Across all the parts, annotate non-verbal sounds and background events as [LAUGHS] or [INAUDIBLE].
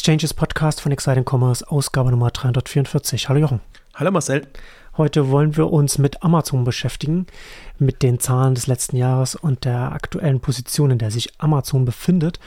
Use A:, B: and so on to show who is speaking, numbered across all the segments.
A: Exchanges Podcast von Exciting Commerce, Ausgabe Nummer 344. Hallo Jochen.
B: Hallo Marcel.
A: Heute wollen wir uns mit Amazon beschäftigen, mit den Zahlen des letzten Jahres und der aktuellen Position, in der sich Amazon befindet.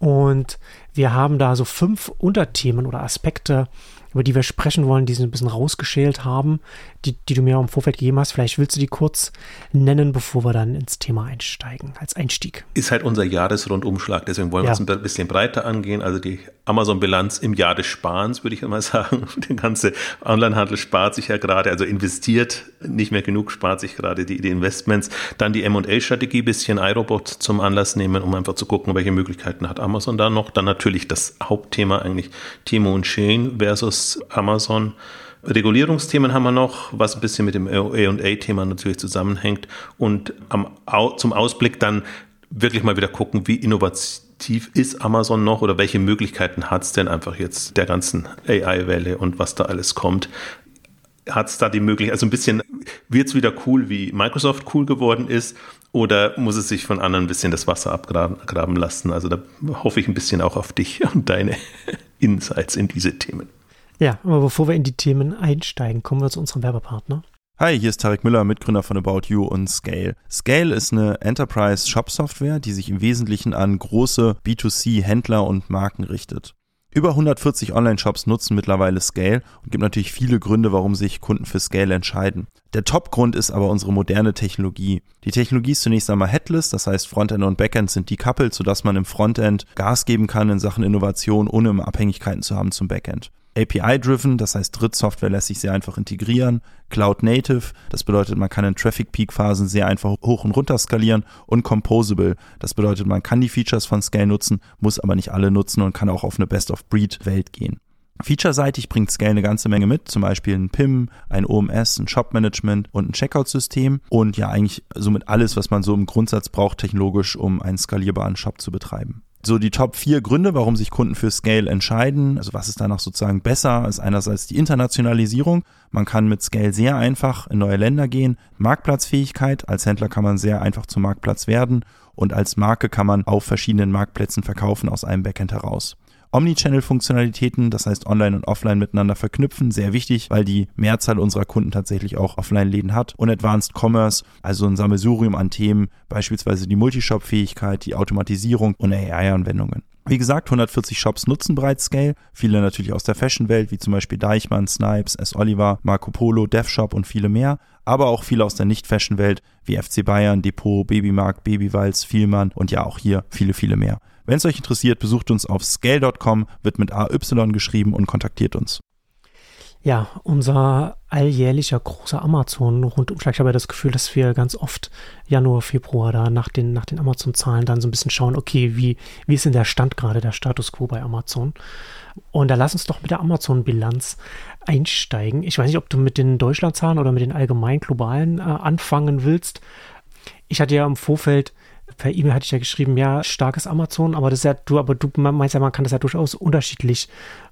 A: Und wir haben da so fünf Unterthemen oder Aspekte über die wir sprechen wollen, die sie ein bisschen rausgeschält haben, die, die du mir im Vorfeld gegeben hast. Vielleicht willst du die kurz nennen, bevor wir dann ins Thema einsteigen, als Einstieg.
B: Ist halt unser Jahresrundumschlag, deswegen wollen wir es ein bisschen breiter angehen. Also die Amazon-Bilanz im Jahr des Sparens, würde ich mal [LAUGHS] sagen. Der ganze Onlinehandel spart sich ja gerade, also investiert nicht mehr genug, spart sich gerade die, die Investments. Dann die M&A-Strategie, bisschen iRobot zum Anlass nehmen, um einfach zu gucken, welche Möglichkeiten hat Amazon da noch. Dann natürlich das Hauptthema eigentlich Timo und Shane versus Amazon. Regulierungsthemen haben wir noch, was ein bisschen mit dem A&A-Thema natürlich zusammenhängt. Und am, zum Ausblick dann wirklich mal wieder gucken, wie innovativ ist Amazon noch oder welche Möglichkeiten hat es denn einfach jetzt der ganzen AI-Welle und was da alles kommt. Hat es da die Möglichkeit, also ein bisschen, wird es wieder cool, wie Microsoft cool geworden ist, oder muss es sich von anderen ein bisschen das Wasser abgraben lassen? Also da hoffe ich ein bisschen auch auf dich [LAUGHS] und deine Insights in diese Themen.
A: Ja, aber bevor wir in die Themen einsteigen, kommen wir zu unserem Werbepartner.
C: Hi, hier ist Tarek Müller, Mitgründer von About You und Scale. Scale ist eine Enterprise Shop Software, die sich im Wesentlichen an große B2C-Händler und Marken richtet. Über 140 Online-Shops nutzen mittlerweile Scale und gibt natürlich viele Gründe, warum sich Kunden für Scale entscheiden. Der Top-Grund ist aber unsere moderne Technologie. Die Technologie ist zunächst einmal headless, das heißt Frontend und Backend sind decoupled, sodass man im Frontend Gas geben kann in Sachen Innovation, ohne Abhängigkeiten zu haben zum Backend. API-driven, das heißt Drittsoftware lässt sich sehr einfach integrieren. Cloud-native, das bedeutet, man kann in Traffic-Peak-Phasen sehr einfach hoch und runter skalieren. Und Composable, das bedeutet, man kann die Features von Scale nutzen, muss aber nicht alle nutzen und kann auch auf eine Best-of-Breed-Welt gehen. Featureseitig bringt Scale eine ganze Menge mit, zum Beispiel ein PIM, ein OMS, ein Shop-Management und ein Checkout-System und ja eigentlich somit alles, was man so im Grundsatz braucht technologisch, um einen skalierbaren Shop zu betreiben. So die Top vier Gründe, warum sich Kunden für Scale entscheiden, also was ist danach sozusagen besser, ist einerseits die Internationalisierung. Man kann mit Scale sehr einfach in neue Länder gehen. Marktplatzfähigkeit, als Händler kann man sehr einfach zum Marktplatz werden und als Marke kann man auf verschiedenen Marktplätzen verkaufen aus einem Backend heraus. Omnichannel-Funktionalitäten, das heißt Online und Offline miteinander verknüpfen, sehr wichtig, weil die Mehrzahl unserer Kunden tatsächlich auch Offline-Läden hat. Und Advanced Commerce, also ein Sammelsurium an Themen, beispielsweise die Multishop-Fähigkeit, die Automatisierung und AI-Anwendungen. Wie gesagt, 140 Shops nutzen bereits Scale, viele natürlich aus der Fashion-Welt, wie zum Beispiel Deichmann, Snipes, S. Oliver, Marco Polo, DevShop und viele mehr, aber auch viele aus der Nicht-Fashion-Welt, wie FC Bayern, Depot, Babymarkt, Babywals, Vielmann und ja auch hier viele, viele mehr. Wenn es euch interessiert, besucht uns auf scale.com, wird mit AY geschrieben und kontaktiert uns.
A: Ja, unser alljährlicher großer Amazon-Rundumschlag. Ich habe ja das Gefühl, dass wir ganz oft Januar, Februar da nach den, nach den Amazon-Zahlen dann so ein bisschen schauen, okay, wie, wie ist denn der Stand gerade, der Status quo bei Amazon? Und da lass uns doch mit der Amazon-Bilanz einsteigen. Ich weiß nicht, ob du mit den Deutschlandzahlen oder mit den allgemein globalen äh, anfangen willst. Ich hatte ja im Vorfeld per E-Mail hatte ich ja geschrieben, ja, starkes Amazon, aber das ist ja, du, aber du meinst ja, man kann das ja durchaus unterschiedlich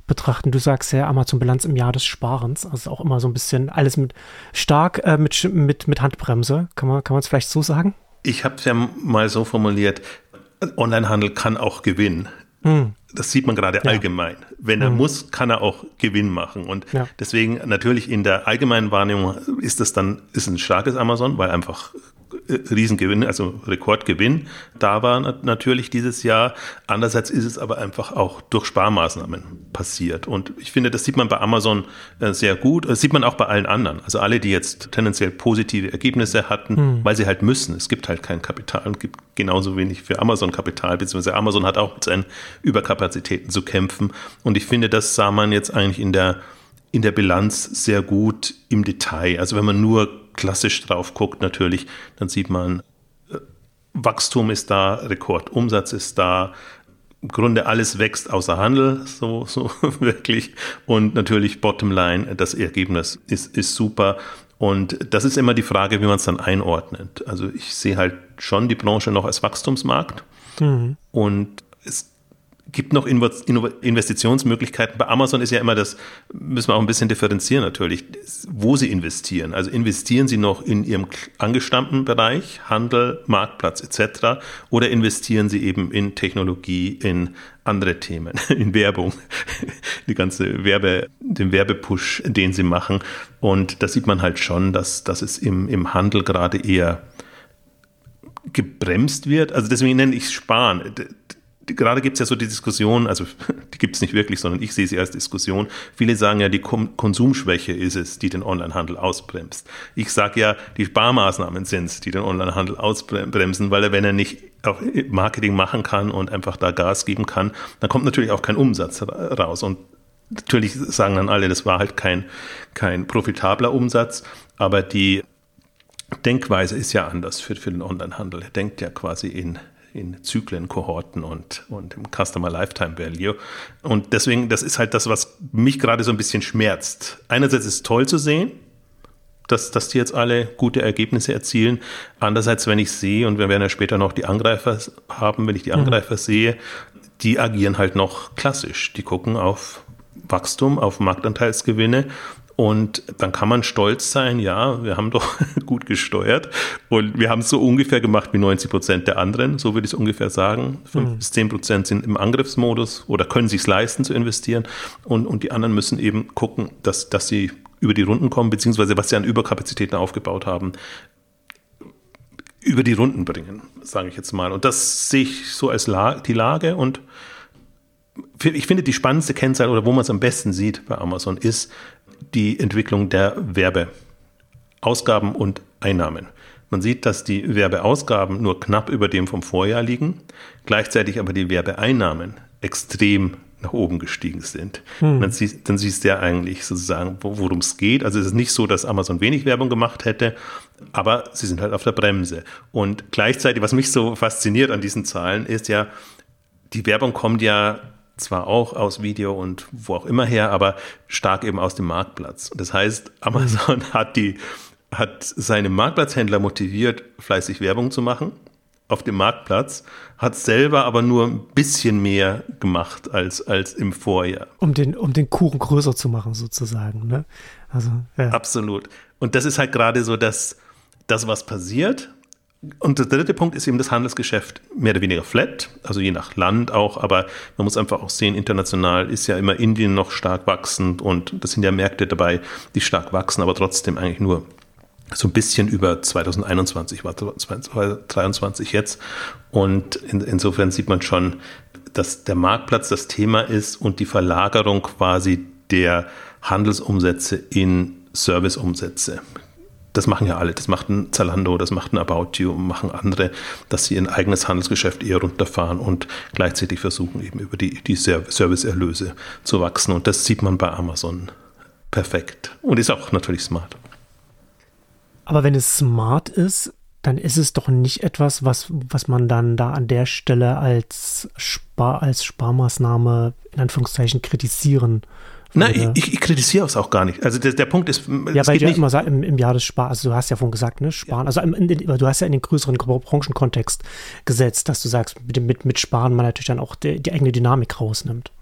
A: betrachten. Du sagst ja Amazon-Bilanz im Jahr des Sparens, also auch immer so ein bisschen alles mit stark äh, mit, mit, mit Handbremse. Kann man kann es vielleicht so sagen?
B: Ich habe es ja mal so formuliert, Onlinehandel kann auch gewinnen. Hm. Das sieht man gerade ja. allgemein. Wenn er hm. muss, kann er auch Gewinn machen. Und ja. deswegen natürlich in der allgemeinen Wahrnehmung ist das dann ist ein starkes Amazon, weil einfach Riesengewinn, also Rekordgewinn da war natürlich dieses Jahr. Andererseits ist es aber einfach auch durch Sparmaßnahmen passiert. Und ich finde, das sieht man bei Amazon äh, sehr gut. Das sieht man auch bei allen anderen. Also alle, die jetzt tendenziell positive Ergebnisse hatten, hm. weil sie halt müssen. Es gibt halt kein Kapital und gibt genauso wenig für Amazon Kapital, beziehungsweise Amazon hat auch mit seinen Überkapazitäten zu kämpfen. Und ich finde, das sah man jetzt eigentlich in der in der Bilanz sehr gut im Detail. Also wenn man nur klassisch drauf guckt, natürlich, dann sieht man, äh, Wachstum ist da, Rekordumsatz ist da, im Grunde alles wächst außer Handel, so, so [LAUGHS] wirklich. Und natürlich Bottomline, das Ergebnis ist, ist super. Und das ist immer die Frage, wie man es dann einordnet. Also ich sehe halt schon die Branche noch als Wachstumsmarkt. Mhm. Und es gibt noch Investitionsmöglichkeiten. Bei Amazon ist ja immer das, müssen wir auch ein bisschen differenzieren natürlich, wo sie investieren. Also investieren sie noch in ihrem angestammten Bereich, Handel, Marktplatz etc. oder investieren sie eben in Technologie, in andere Themen, [LAUGHS] in Werbung, [LAUGHS] die ganze Werbe, den Werbepush, den sie machen. Und da sieht man halt schon, dass, dass es im, im Handel gerade eher gebremst wird. Also deswegen nenne ich es Sparen gerade gibt es ja so die Diskussion, also [LAUGHS] die gibt es nicht wirklich, sondern ich sehe sie als Diskussion. Viele sagen ja, die Konsumschwäche ist es, die den Onlinehandel ausbremst. Ich sage ja, die Sparmaßnahmen sind es, die den Onlinehandel ausbremsen, weil er, wenn er nicht auch Marketing machen kann und einfach da Gas geben kann, dann kommt natürlich auch kein Umsatz raus. Und natürlich sagen dann alle, das war halt kein, kein profitabler Umsatz, aber die Denkweise ist ja anders für, für den Onlinehandel. Er denkt ja quasi in in Zyklen, Kohorten und, und im Customer Lifetime Value. Und deswegen, das ist halt das, was mich gerade so ein bisschen schmerzt. Einerseits ist es toll zu sehen, dass, dass die jetzt alle gute Ergebnisse erzielen. Andererseits, wenn ich sehe, und wir werden ja später noch die Angreifer haben, wenn ich die mhm. Angreifer mhm. sehe, die agieren halt noch klassisch. Die gucken auf Wachstum, auf Marktanteilsgewinne und dann kann man stolz sein, ja, wir haben doch [LAUGHS] gut gesteuert und wir haben es so ungefähr gemacht wie 90 Prozent der anderen, so würde ich es ungefähr sagen. Fünf mhm. bis zehn Prozent sind im Angriffsmodus oder können sich leisten zu investieren und, und die anderen müssen eben gucken, dass, dass sie über die Runden kommen, beziehungsweise was sie an Überkapazitäten aufgebaut haben, über die Runden bringen, sage ich jetzt mal. Und das sehe ich so als La die Lage und ich finde die spannendste Kennzahl oder wo man es am besten sieht bei Amazon ist, die Entwicklung der Werbeausgaben und Einnahmen. Man sieht, dass die Werbeausgaben nur knapp über dem vom Vorjahr liegen, gleichzeitig aber die Werbeeinnahmen extrem nach oben gestiegen sind. Hm. Dann, siehst, dann siehst du ja eigentlich sozusagen, worum es geht. Also es ist nicht so, dass Amazon wenig Werbung gemacht hätte, aber sie sind halt auf der Bremse. Und gleichzeitig, was mich so fasziniert an diesen Zahlen, ist ja, die Werbung kommt ja zwar auch aus Video und wo auch immer her, aber stark eben aus dem Marktplatz. Das heißt, [LAUGHS] Amazon hat die, hat seine Marktplatzhändler motiviert, fleißig Werbung zu machen auf dem Marktplatz, hat selber aber nur ein bisschen mehr gemacht als, als im Vorjahr.
A: Um den, um den Kuchen größer zu machen, sozusagen. Ne?
B: Also, ja. Absolut. Und das ist halt gerade so das, das, was passiert. Und der dritte Punkt ist eben das Handelsgeschäft mehr oder weniger flat, also je nach Land auch, aber man muss einfach auch sehen, international ist ja immer Indien noch stark wachsend und das sind ja Märkte dabei, die stark wachsen, aber trotzdem eigentlich nur so ein bisschen über 2021, war 2023 jetzt. Und in, insofern sieht man schon, dass der Marktplatz das Thema ist und die Verlagerung quasi der Handelsumsätze in Serviceumsätze das machen ja alle. Das macht ein Zalando, das macht ein About You, machen andere, dass sie ihr eigenes Handelsgeschäft eher runterfahren und gleichzeitig versuchen, eben über die, die Serviceerlöse zu wachsen. Und das sieht man bei Amazon perfekt. Und ist auch natürlich smart.
A: Aber wenn es smart ist, dann ist es doch nicht etwas, was, was man dann da an der Stelle als, Spar, als Sparmaßnahme in Anführungszeichen kritisieren
B: Nein, ich, ich kritisiere es auch gar nicht. Also der, der Punkt ist,
A: ja, weil du ja immer sagst, im, im, Jahr des Sparen, also du hast ja vorhin gesagt, ne, Sparen, ja. also im, in, du hast ja in den größeren Branchenkontext gesetzt, dass du sagst, mit, mit, mit Sparen man natürlich dann auch die, die eigene Dynamik rausnimmt.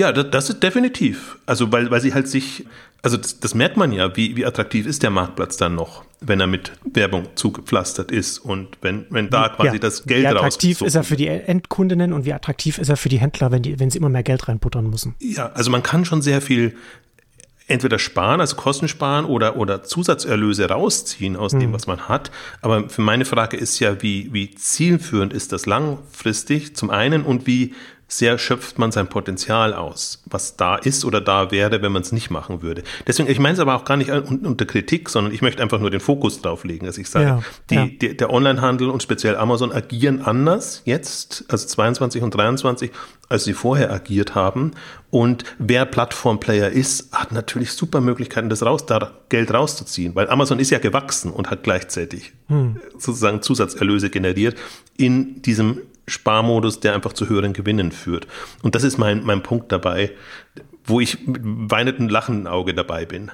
B: Ja, das, das, ist definitiv. Also weil, weil sie halt sich, also das, das, merkt man ja, wie, wie attraktiv ist der Marktplatz dann noch, wenn er mit Werbung zugepflastert ist und wenn, wenn da quasi ja, das Geld raus.
A: Wie attraktiv ist er für die Endkundinnen und wie attraktiv ist er für die Händler, wenn, die, wenn sie immer mehr Geld reinputtern müssen?
B: Ja, also man kann schon sehr viel entweder sparen, also Kosten sparen oder, oder Zusatzerlöse rausziehen aus mhm. dem, was man hat. Aber für meine Frage ist ja, wie, wie zielführend ist das langfristig zum einen und wie sehr schöpft man sein Potenzial aus, was da ist oder da wäre, wenn man es nicht machen würde. Deswegen, ich meine es aber auch gar nicht unter Kritik, sondern ich möchte einfach nur den Fokus drauf legen, dass ich sage, ja, die, ja. Die, der Onlinehandel und speziell Amazon agieren anders jetzt, also 22 und 23, als sie vorher agiert haben. Und wer Plattformplayer ist, hat natürlich super Möglichkeiten, das raus, da Geld rauszuziehen, weil Amazon ist ja gewachsen und hat gleichzeitig hm. sozusagen Zusatzerlöse generiert in diesem Sparmodus, der einfach zu höheren Gewinnen führt. Und das ist mein, mein Punkt dabei, wo ich mit weinendem lachenden Auge dabei bin.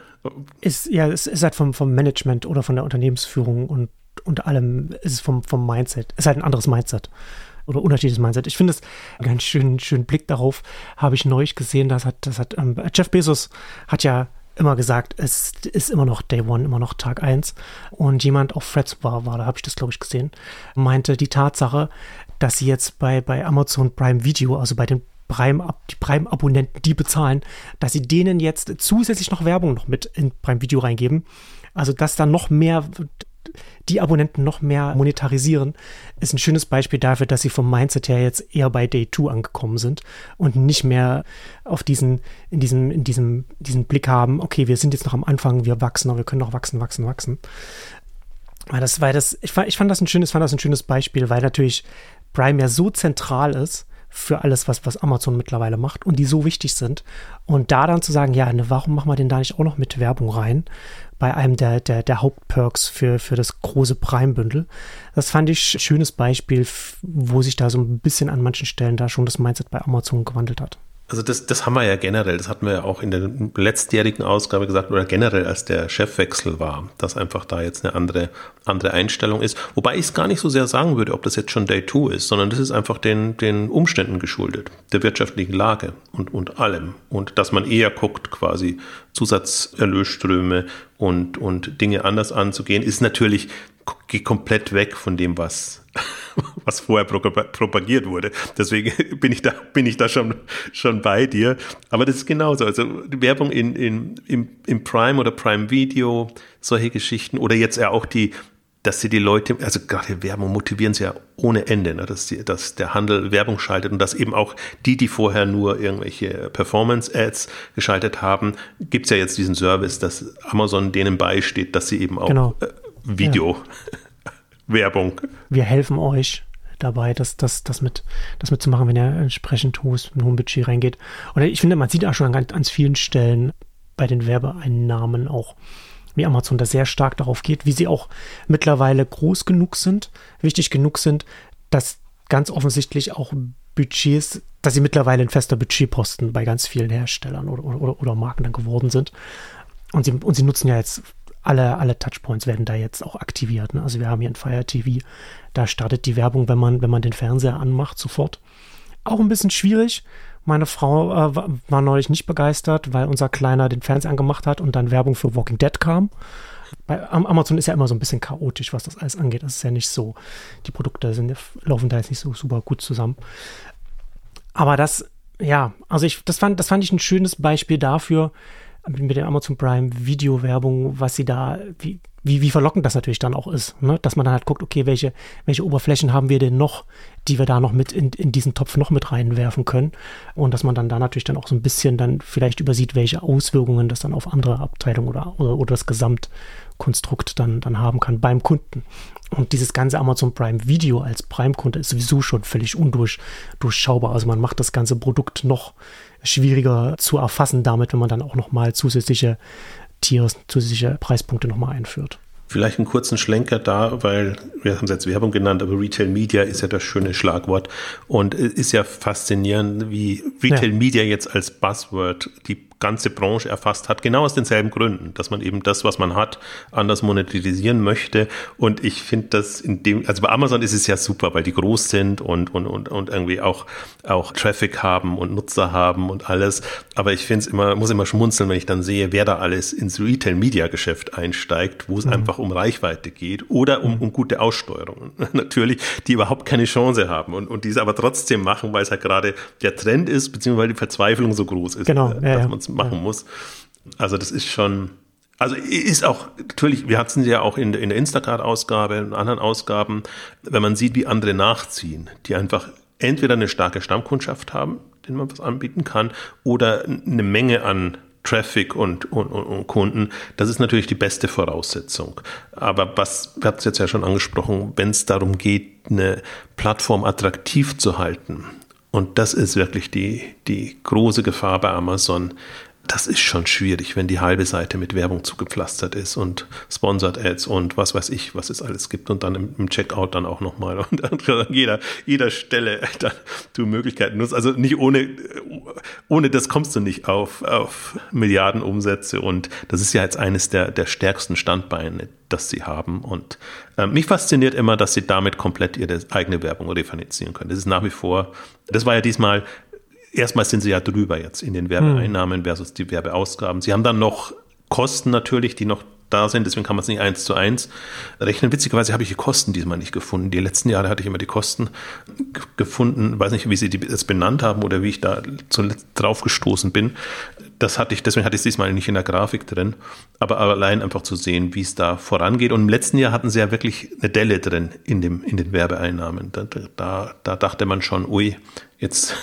A: Ist, ja, es ist halt vom, vom Management oder von der Unternehmensführung und unter allem ist es vom, vom Mindset. Es ist halt ein anderes Mindset. oder unterschiedliches Mindset. Ich finde es einen ganz schönen, schönen Blick darauf, habe ich neulich gesehen, das hat, das hat, ähm, Jeff Bezos hat ja immer gesagt, es ist immer noch Day One, immer noch Tag 1. Und jemand auf Threads war, war da habe ich das, glaube ich, gesehen, meinte die Tatsache, dass sie jetzt bei, bei Amazon Prime Video, also bei den Prime, die Prime-Abonnenten, die bezahlen, dass sie denen jetzt zusätzlich noch Werbung noch mit in Prime Video reingeben. Also, dass da noch mehr die Abonnenten noch mehr monetarisieren, ist ein schönes Beispiel dafür, dass sie vom Mindset her jetzt eher bei Day 2 angekommen sind und nicht mehr auf diesen, in diesem, in diesem, diesen Blick haben, okay, wir sind jetzt noch am Anfang, wir wachsen, aber wir können noch wachsen, wachsen, wachsen. Weil das, weil das, ich ich fand das ein schönes, fand das ein schönes Beispiel, weil natürlich Prime ja so zentral ist, für alles, was, was Amazon mittlerweile macht und die so wichtig sind. Und da dann zu sagen, ja, ne, warum machen wir denn da nicht auch noch mit Werbung rein? bei einem der, der, der Hauptperks für, für das große Prime-Bündel. Das fand ich ein schönes Beispiel, wo sich da so ein bisschen an manchen Stellen da schon das Mindset bei Amazon gewandelt hat.
B: Also das, das haben wir ja generell, das hatten wir ja auch in der letztjährigen Ausgabe gesagt oder generell, als der Chefwechsel war, dass einfach da jetzt eine andere, andere Einstellung ist. Wobei ich es gar nicht so sehr sagen würde, ob das jetzt schon Day 2 ist, sondern das ist einfach den, den Umständen geschuldet, der wirtschaftlichen Lage und, und allem. Und dass man eher guckt, quasi Zusatzerlösströme und, und Dinge anders anzugehen, ist natürlich komplett weg von dem, was [LAUGHS] was vorher propagiert wurde. Deswegen [LAUGHS] bin ich da, bin ich da schon, schon bei dir. Aber das ist genauso. Also Werbung in, in, im, im Prime oder Prime Video, solche Geschichten oder jetzt ja auch die, dass sie die Leute, also gerade Werbung motivieren sie ja ohne Ende, ne? dass, die, dass der Handel Werbung schaltet und dass eben auch die, die vorher nur irgendwelche Performance-Ads geschaltet haben, gibt es ja jetzt diesen Service, dass Amazon denen beisteht, dass sie eben auch genau. äh, Video ja. [LAUGHS] Werbung.
A: Wir helfen euch dabei, das, das, das, mit, das mitzumachen, wenn ihr entsprechend hohes, mit hohem Budget reingeht. Oder ich finde, man sieht auch schon an ganz vielen Stellen bei den Werbeeinnahmen auch, wie Amazon da sehr stark darauf geht, wie sie auch mittlerweile groß genug sind, wichtig genug sind, dass ganz offensichtlich auch Budgets, dass sie mittlerweile ein fester Budgetposten bei ganz vielen Herstellern oder, oder, oder Marken dann geworden sind. Und sie, und sie nutzen ja jetzt alle, alle Touchpoints werden da jetzt auch aktiviert. Ne? Also wir haben hier ein Fire TV, da startet die Werbung, wenn man, wenn man den Fernseher anmacht, sofort. Auch ein bisschen schwierig. Meine Frau äh, war neulich nicht begeistert, weil unser Kleiner den Fernseher angemacht hat und dann Werbung für Walking Dead kam. Bei Amazon ist ja immer so ein bisschen chaotisch, was das alles angeht. Das ist ja nicht so, die Produkte sind, laufen da jetzt nicht so super gut zusammen. Aber das, ja, also ich, das fand, das fand ich ein schönes Beispiel dafür, mit der Amazon Prime Video-Werbung, was sie da, wie, wie, wie verlockend das natürlich dann auch ist, ne? dass man dann halt guckt, okay, welche, welche Oberflächen haben wir denn noch, die wir da noch mit in, in diesen Topf noch mit reinwerfen können und dass man dann da natürlich dann auch so ein bisschen dann vielleicht übersieht, welche Auswirkungen das dann auf andere Abteilungen oder, oder, oder das Gesamtkonstrukt dann, dann haben kann beim Kunden. Und dieses ganze Amazon Prime Video als Prime-Kunde ist sowieso schon völlig undurchschaubar. Also man macht das ganze Produkt noch schwieriger zu erfassen damit, wenn man dann auch nochmal zusätzliche Tiers, zusätzliche Preispunkte nochmal einführt.
B: Vielleicht einen kurzen Schlenker da, weil wir haben es jetzt Werbung genannt, aber Retail Media ist ja das schöne Schlagwort und ist ja faszinierend, wie Retail ja. Media jetzt als Buzzword die ganze Branche erfasst hat, genau aus denselben Gründen, dass man eben das, was man hat, anders monetarisieren möchte. Und ich finde das in dem, also bei Amazon ist es ja super, weil die groß sind und, und, und, und irgendwie auch, auch Traffic haben und Nutzer haben und alles. Aber ich finde es immer, muss immer schmunzeln, wenn ich dann sehe, wer da alles ins Retail-Media-Geschäft einsteigt, wo es mhm. einfach um Reichweite geht oder um, um gute Aussteuerungen. [LAUGHS] Natürlich, die überhaupt keine Chance haben und, und die es aber trotzdem machen, weil es halt gerade der Trend ist, beziehungsweise die Verzweiflung so groß ist,
A: genau,
B: äh, ja, dass ja machen muss. Also das ist schon, also ist auch, natürlich, wir hatten sie ja auch in, in der Instacart-Ausgabe, in anderen Ausgaben, wenn man sieht, wie andere nachziehen, die einfach entweder eine starke Stammkundschaft haben, denen man was anbieten kann, oder eine Menge an Traffic und, und, und, Kunden, das ist natürlich die beste Voraussetzung. Aber was, wir hatten es jetzt ja schon angesprochen, wenn es darum geht, eine Plattform attraktiv zu halten, und das ist wirklich die, die große Gefahr bei Amazon, das ist schon schwierig, wenn die halbe Seite mit Werbung zugepflastert ist und Sponsored Ads und was weiß ich, was es alles gibt und dann im, im Checkout dann auch nochmal und [LAUGHS] an jeder, jeder Stelle dann du Möglichkeiten nutzt. Also nicht ohne, ohne das kommst du nicht auf, auf Milliarden Umsätze und das ist ja jetzt eines der, der stärksten Standbeine, das sie haben und äh, mich fasziniert immer, dass sie damit komplett ihre eigene Werbung refinanzieren können. Das ist nach wie vor, das war ja diesmal erstmal sind sie ja drüber jetzt in den Werbeeinnahmen versus die Werbeausgaben. Sie haben dann noch Kosten natürlich, die noch da sind, deswegen kann man es nicht eins zu eins rechnen. Witzigerweise habe ich die Kosten diesmal nicht gefunden. Die letzten Jahre hatte ich immer die Kosten gefunden, weiß nicht, wie sie die jetzt benannt haben oder wie ich da zuletzt drauf gestoßen bin. Das hatte ich, deswegen hatte ich es diesmal nicht in der Grafik drin, aber allein einfach zu sehen, wie es da vorangeht. Und im letzten Jahr hatten sie ja wirklich eine Delle drin in, dem, in den Werbeeinnahmen. Da, da, da dachte man schon, ui, jetzt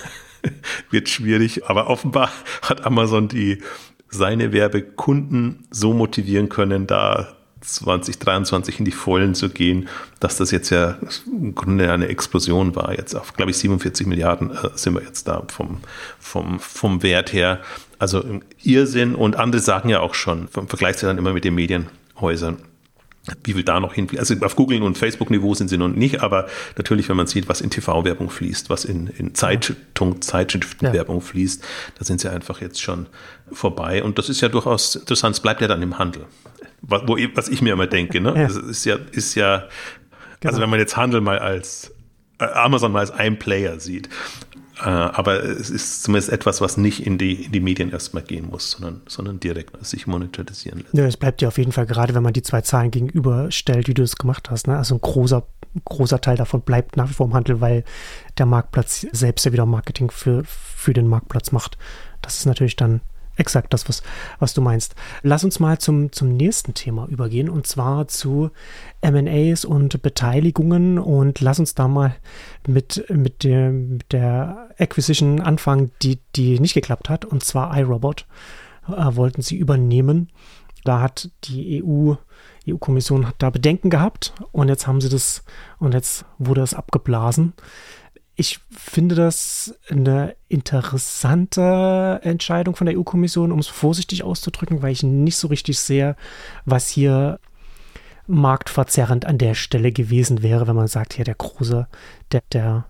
B: [LAUGHS] wird schwierig. Aber offenbar hat Amazon die seine Werbekunden so motivieren können, da 2023 in die Vollen zu gehen, dass das jetzt ja im Grunde eine Explosion war. Jetzt auf, glaube ich, 47 Milliarden äh, sind wir jetzt da vom, vom, vom Wert her. Also im Irrsinn und andere sagen ja auch schon, vergleicht sie dann immer mit den Medienhäusern wie viel da noch hin, also auf Google und Facebook-Niveau sind sie noch nicht, aber natürlich, wenn man sieht, was in TV-Werbung fließt, was in, in Zeitung, Zeitschriftenwerbung ja. fließt, da sind sie einfach jetzt schon vorbei. Und das ist ja durchaus interessant, es bleibt ja dann im Handel. Was, wo, was ich mir immer denke, ne? Ja. Das ist ja, ist ja, also genau. also wenn man jetzt Handel mal als äh, Amazon mal als ein Player sieht, aber es ist zumindest etwas, was nicht in die, in die Medien erstmal gehen muss, sondern, sondern direkt sich monetarisieren lässt.
A: Ja, es bleibt ja auf jeden Fall, gerade wenn man die zwei Zahlen gegenüberstellt, wie du es gemacht hast. Ne? Also ein großer, großer Teil davon bleibt nach wie vor im Handel, weil der Marktplatz selbst ja wieder Marketing für, für den Marktplatz macht. Das ist natürlich dann exakt das, was, was du meinst. Lass uns mal zum, zum nächsten Thema übergehen und zwar zu MAs und Beteiligungen und lass uns da mal mit, mit, der, mit der Acquisition anfangen, die, die nicht geklappt hat und zwar iRobot äh, wollten sie übernehmen. Da hat die EU EU-Kommission hat da Bedenken gehabt und jetzt haben sie das und jetzt wurde es abgeblasen ich finde das eine interessante Entscheidung von der EU-Kommission, um es vorsichtig auszudrücken, weil ich nicht so richtig sehe, was hier marktverzerrend an der Stelle gewesen wäre, wenn man sagt, hier der große, der, der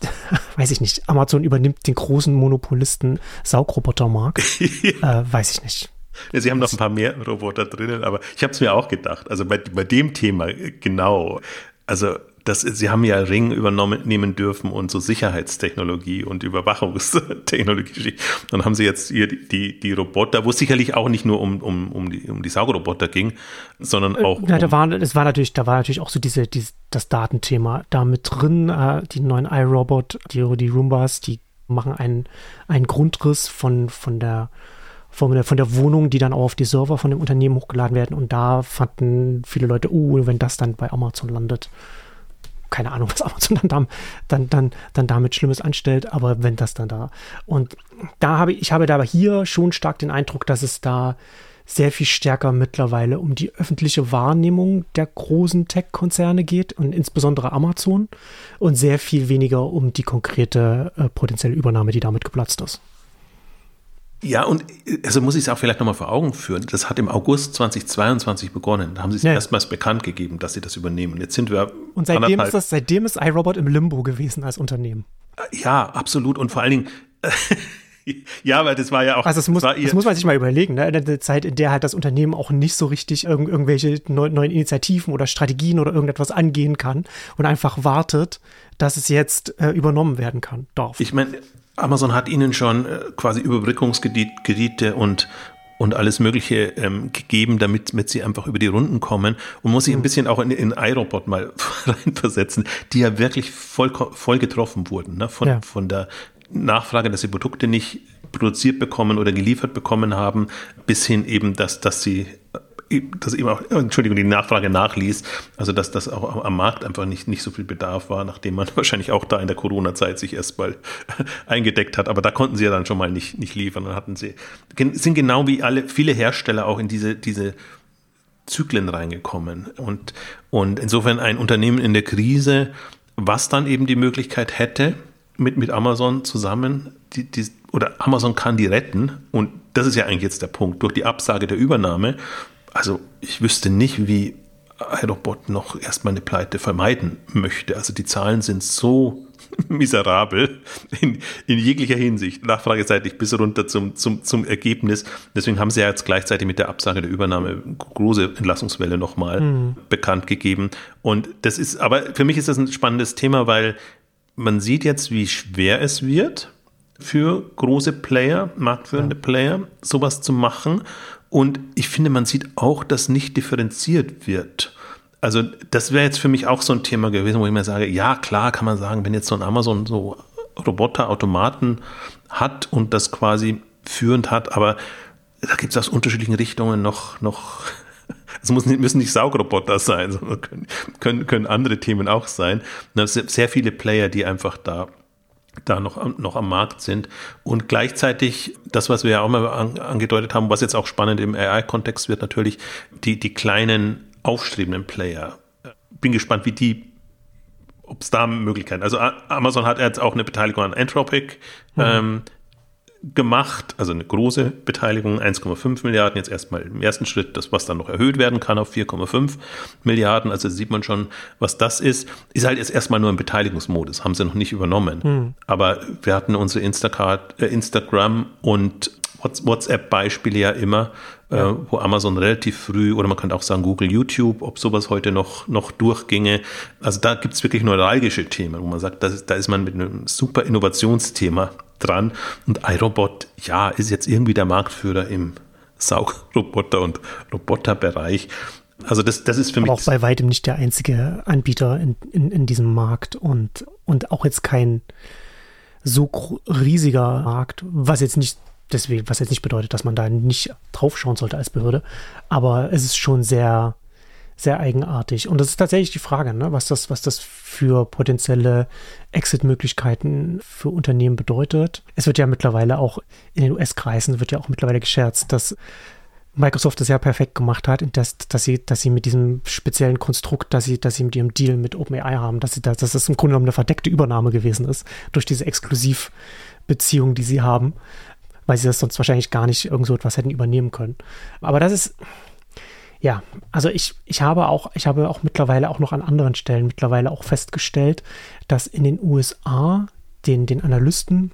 A: [LAUGHS] weiß ich nicht, Amazon übernimmt den großen Monopolisten Saugrobotermarkt. [LAUGHS] äh, weiß ich nicht.
B: Ja, Sie haben noch ein paar mehr Roboter drinnen, aber ich habe es mir auch gedacht. Also bei, bei dem Thema genau. Also das, sie haben ja Ring übernommen nehmen dürfen und so Sicherheitstechnologie und Überwachungstechnologie. Dann haben sie jetzt hier die, die, die Roboter, wo es sicherlich auch nicht nur um, um, um, die, um die Saugroboter ging, sondern äh, auch.
A: Ja, da war, es war natürlich, da war natürlich auch so diese, diese das Datenthema da mit drin, äh, die neuen iRobot, die, die Roombas, die machen einen, einen Grundriss von, von der von der, von der Wohnung, die dann auch auf die Server von dem Unternehmen hochgeladen werden. Und da fanden viele Leute, oh, wenn das dann bei Amazon landet, keine Ahnung, was Amazon dann, dann, dann, dann damit Schlimmes anstellt, aber wenn das dann da. Und da habe ich, ich habe da aber hier schon stark den Eindruck, dass es da sehr viel stärker mittlerweile um die öffentliche Wahrnehmung der großen Tech-Konzerne geht und insbesondere Amazon und sehr viel weniger um die konkrete äh, potenzielle Übernahme, die damit geplatzt ist.
B: Ja, und also muss ich es auch vielleicht nochmal vor Augen führen. Das hat im August 2022 begonnen. Da haben sie es ja. erstmals bekannt gegeben, dass sie das übernehmen. Jetzt sind wir.
A: Und seitdem ist das, seitdem ist iRobot im Limbo gewesen als Unternehmen.
B: Ja, absolut. Und vor allen Dingen. [LAUGHS] ja, weil das war ja auch.
A: Also das muss, das, das muss man sich mal überlegen, ne? In der Zeit, in der halt das Unternehmen auch nicht so richtig irg irgendwelche neuen, neuen Initiativen oder Strategien oder irgendetwas angehen kann und einfach wartet, dass es jetzt äh, übernommen werden kann, darf.
B: Ich meine, Amazon hat ihnen schon äh, quasi Überbrückungskredite und, und alles Mögliche ähm, gegeben, damit, damit sie einfach über die Runden kommen und muss sich ein mhm. bisschen auch in, in iRobot mal [LAUGHS] reinversetzen, die ja wirklich voll, voll getroffen wurden, ne? von, ja. von der Nachfrage, dass sie Produkte nicht produziert bekommen oder geliefert bekommen haben, bis hin eben, dass, dass sie dass eben auch, Entschuldigung, die Nachfrage nachließ, also dass das auch am Markt einfach nicht, nicht so viel Bedarf war, nachdem man [LAUGHS] wahrscheinlich auch da in der Corona-Zeit sich erstmal [LAUGHS] eingedeckt hat. Aber da konnten sie ja dann schon mal nicht, nicht liefern. Dann hatten sie, sind genau wie alle, viele Hersteller auch in diese, diese Zyklen reingekommen. Und, und insofern ein Unternehmen in der Krise, was dann eben die Möglichkeit hätte, mit, mit Amazon zusammen, die, die, oder Amazon kann die retten und das ist ja eigentlich jetzt der Punkt, durch die Absage der Übernahme, also ich wüsste nicht, wie iRobot noch erstmal eine Pleite vermeiden möchte. Also die Zahlen sind so [LAUGHS] miserabel in, in jeglicher Hinsicht, nachfrageseitig bis runter zum, zum, zum Ergebnis. Deswegen haben sie ja jetzt gleichzeitig mit der Absage der Übernahme große Entlassungswelle nochmal mhm. bekannt gegeben. Und das ist, aber für mich ist das ein spannendes Thema, weil man sieht jetzt, wie schwer es wird für große Player, marktführende ja. Player, sowas zu machen. Und ich finde, man sieht auch, dass nicht differenziert wird. Also das wäre jetzt für mich auch so ein Thema gewesen, wo ich mir sage, ja klar kann man sagen, wenn jetzt so ein Amazon so Roboter, Automaten hat und das quasi führend hat, aber da gibt es aus unterschiedlichen Richtungen noch, noch [LAUGHS] es müssen nicht Saugroboter sein, [LAUGHS] sondern können, können, können andere Themen auch sein. Es sind sehr viele Player, die einfach da da noch, noch am Markt sind. Und gleichzeitig, das, was wir ja auch mal angedeutet haben, was jetzt auch spannend im AI-Kontext wird, natürlich die, die kleinen aufstrebenden Player. Bin gespannt, wie die, ob es da Möglichkeiten. Also Amazon hat jetzt auch eine Beteiligung an Anthropic mhm. ähm, gemacht, also eine große Beteiligung, 1,5 Milliarden, jetzt erstmal im ersten Schritt, das, was dann noch erhöht werden kann auf 4,5 Milliarden, also sieht man schon, was das ist, ist halt jetzt erstmal nur im Beteiligungsmodus, haben sie noch nicht übernommen. Mhm. Aber wir hatten unsere Instacart, äh, Instagram und WhatsApp-Beispiele ja immer, äh, ja. Äh, wo Amazon relativ früh, oder man könnte auch sagen Google, YouTube, ob sowas heute noch, noch durchginge. Also da gibt es wirklich neuralgische Themen, wo man sagt, da ist man mit einem super Innovationsthema dran. Und iRobot, ja, ist jetzt irgendwie der Marktführer im Saugroboter- und Roboterbereich. Also das, das ist für
A: Aber
B: mich.
A: auch bei weitem nicht der einzige Anbieter in, in, in diesem Markt und, und auch jetzt kein so riesiger Markt, was jetzt nicht deswegen, was jetzt nicht bedeutet, dass man da nicht draufschauen sollte als Behörde, aber es ist schon sehr, sehr eigenartig. Und das ist tatsächlich die Frage, ne, was das, was das für potenzielle Exit-Möglichkeiten für Unternehmen bedeutet. Es wird ja mittlerweile auch in den US-Kreisen wird ja auch mittlerweile gescherzt, dass Microsoft das ja perfekt gemacht hat, dass, dass sie, dass sie mit diesem speziellen Konstrukt, dass sie, dass sie mit ihrem Deal mit OpenAI haben, dass sie, dass das im Grunde genommen eine verdeckte Übernahme gewesen ist durch diese Exklusivbeziehung, die sie haben weil sie das sonst wahrscheinlich gar nicht irgend so etwas hätten übernehmen können. Aber das ist, ja, also ich, ich habe auch, ich habe auch mittlerweile auch noch an anderen Stellen mittlerweile auch festgestellt, dass in den USA den, den Analysten,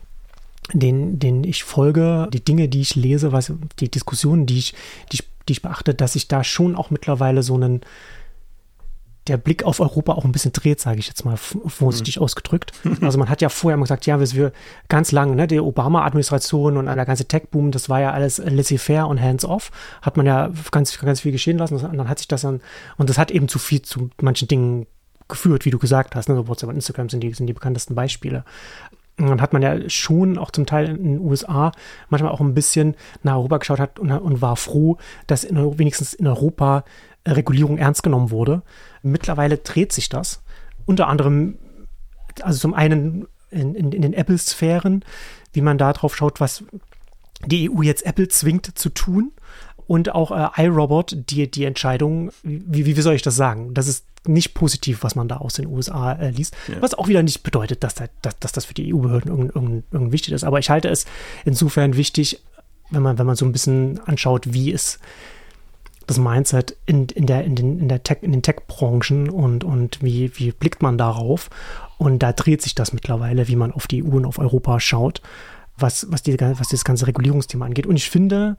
A: den, den ich folge, die Dinge, die ich lese, was, die Diskussionen, die ich, die die ich beachte, dass ich da schon auch mittlerweile so einen, der Blick auf Europa auch ein bisschen dreht, sage ich jetzt mal vorsichtig mhm. ausgedrückt. [LAUGHS] Also man hat ja vorher immer gesagt, ja, wir ganz lange, ne, die Obama-Administration und der ganze Tech-Boom, das war ja alles laissez-faire und hands-off, hat man ja ganz, ganz viel geschehen lassen und dann hat sich das dann, und das hat eben zu viel zu manchen Dingen geführt, wie du gesagt hast, ne, so WhatsApp und Instagram sind die, sind die bekanntesten Beispiele. Und dann hat man ja schon auch zum Teil in den USA manchmal auch ein bisschen nach Europa geschaut hat und, und war froh, dass in, wenigstens in Europa Regulierung ernst genommen wurde. Mittlerweile dreht sich das. Unter anderem, also zum einen in, in, in den Apple-Sphären, wie man da drauf schaut, was die EU jetzt Apple zwingt zu tun. Und auch äh, iRobot, die, die Entscheidung, wie, wie soll ich das sagen? Das ist nicht positiv, was man da aus den USA äh, liest. Ja. Was auch wieder nicht bedeutet, dass, dass, dass das für die EU-Behörden irgend, irgend, irgend wichtig ist. Aber ich halte es insofern wichtig, wenn man, wenn man so ein bisschen anschaut, wie es das Mindset in, in, der, in den, in der Tech, in den Tech-Branchen und, und wie, wie blickt man darauf? Und da dreht sich das mittlerweile, wie man auf die EU und auf Europa schaut, was, was, die, was das ganze Regulierungsthema angeht. Und ich finde,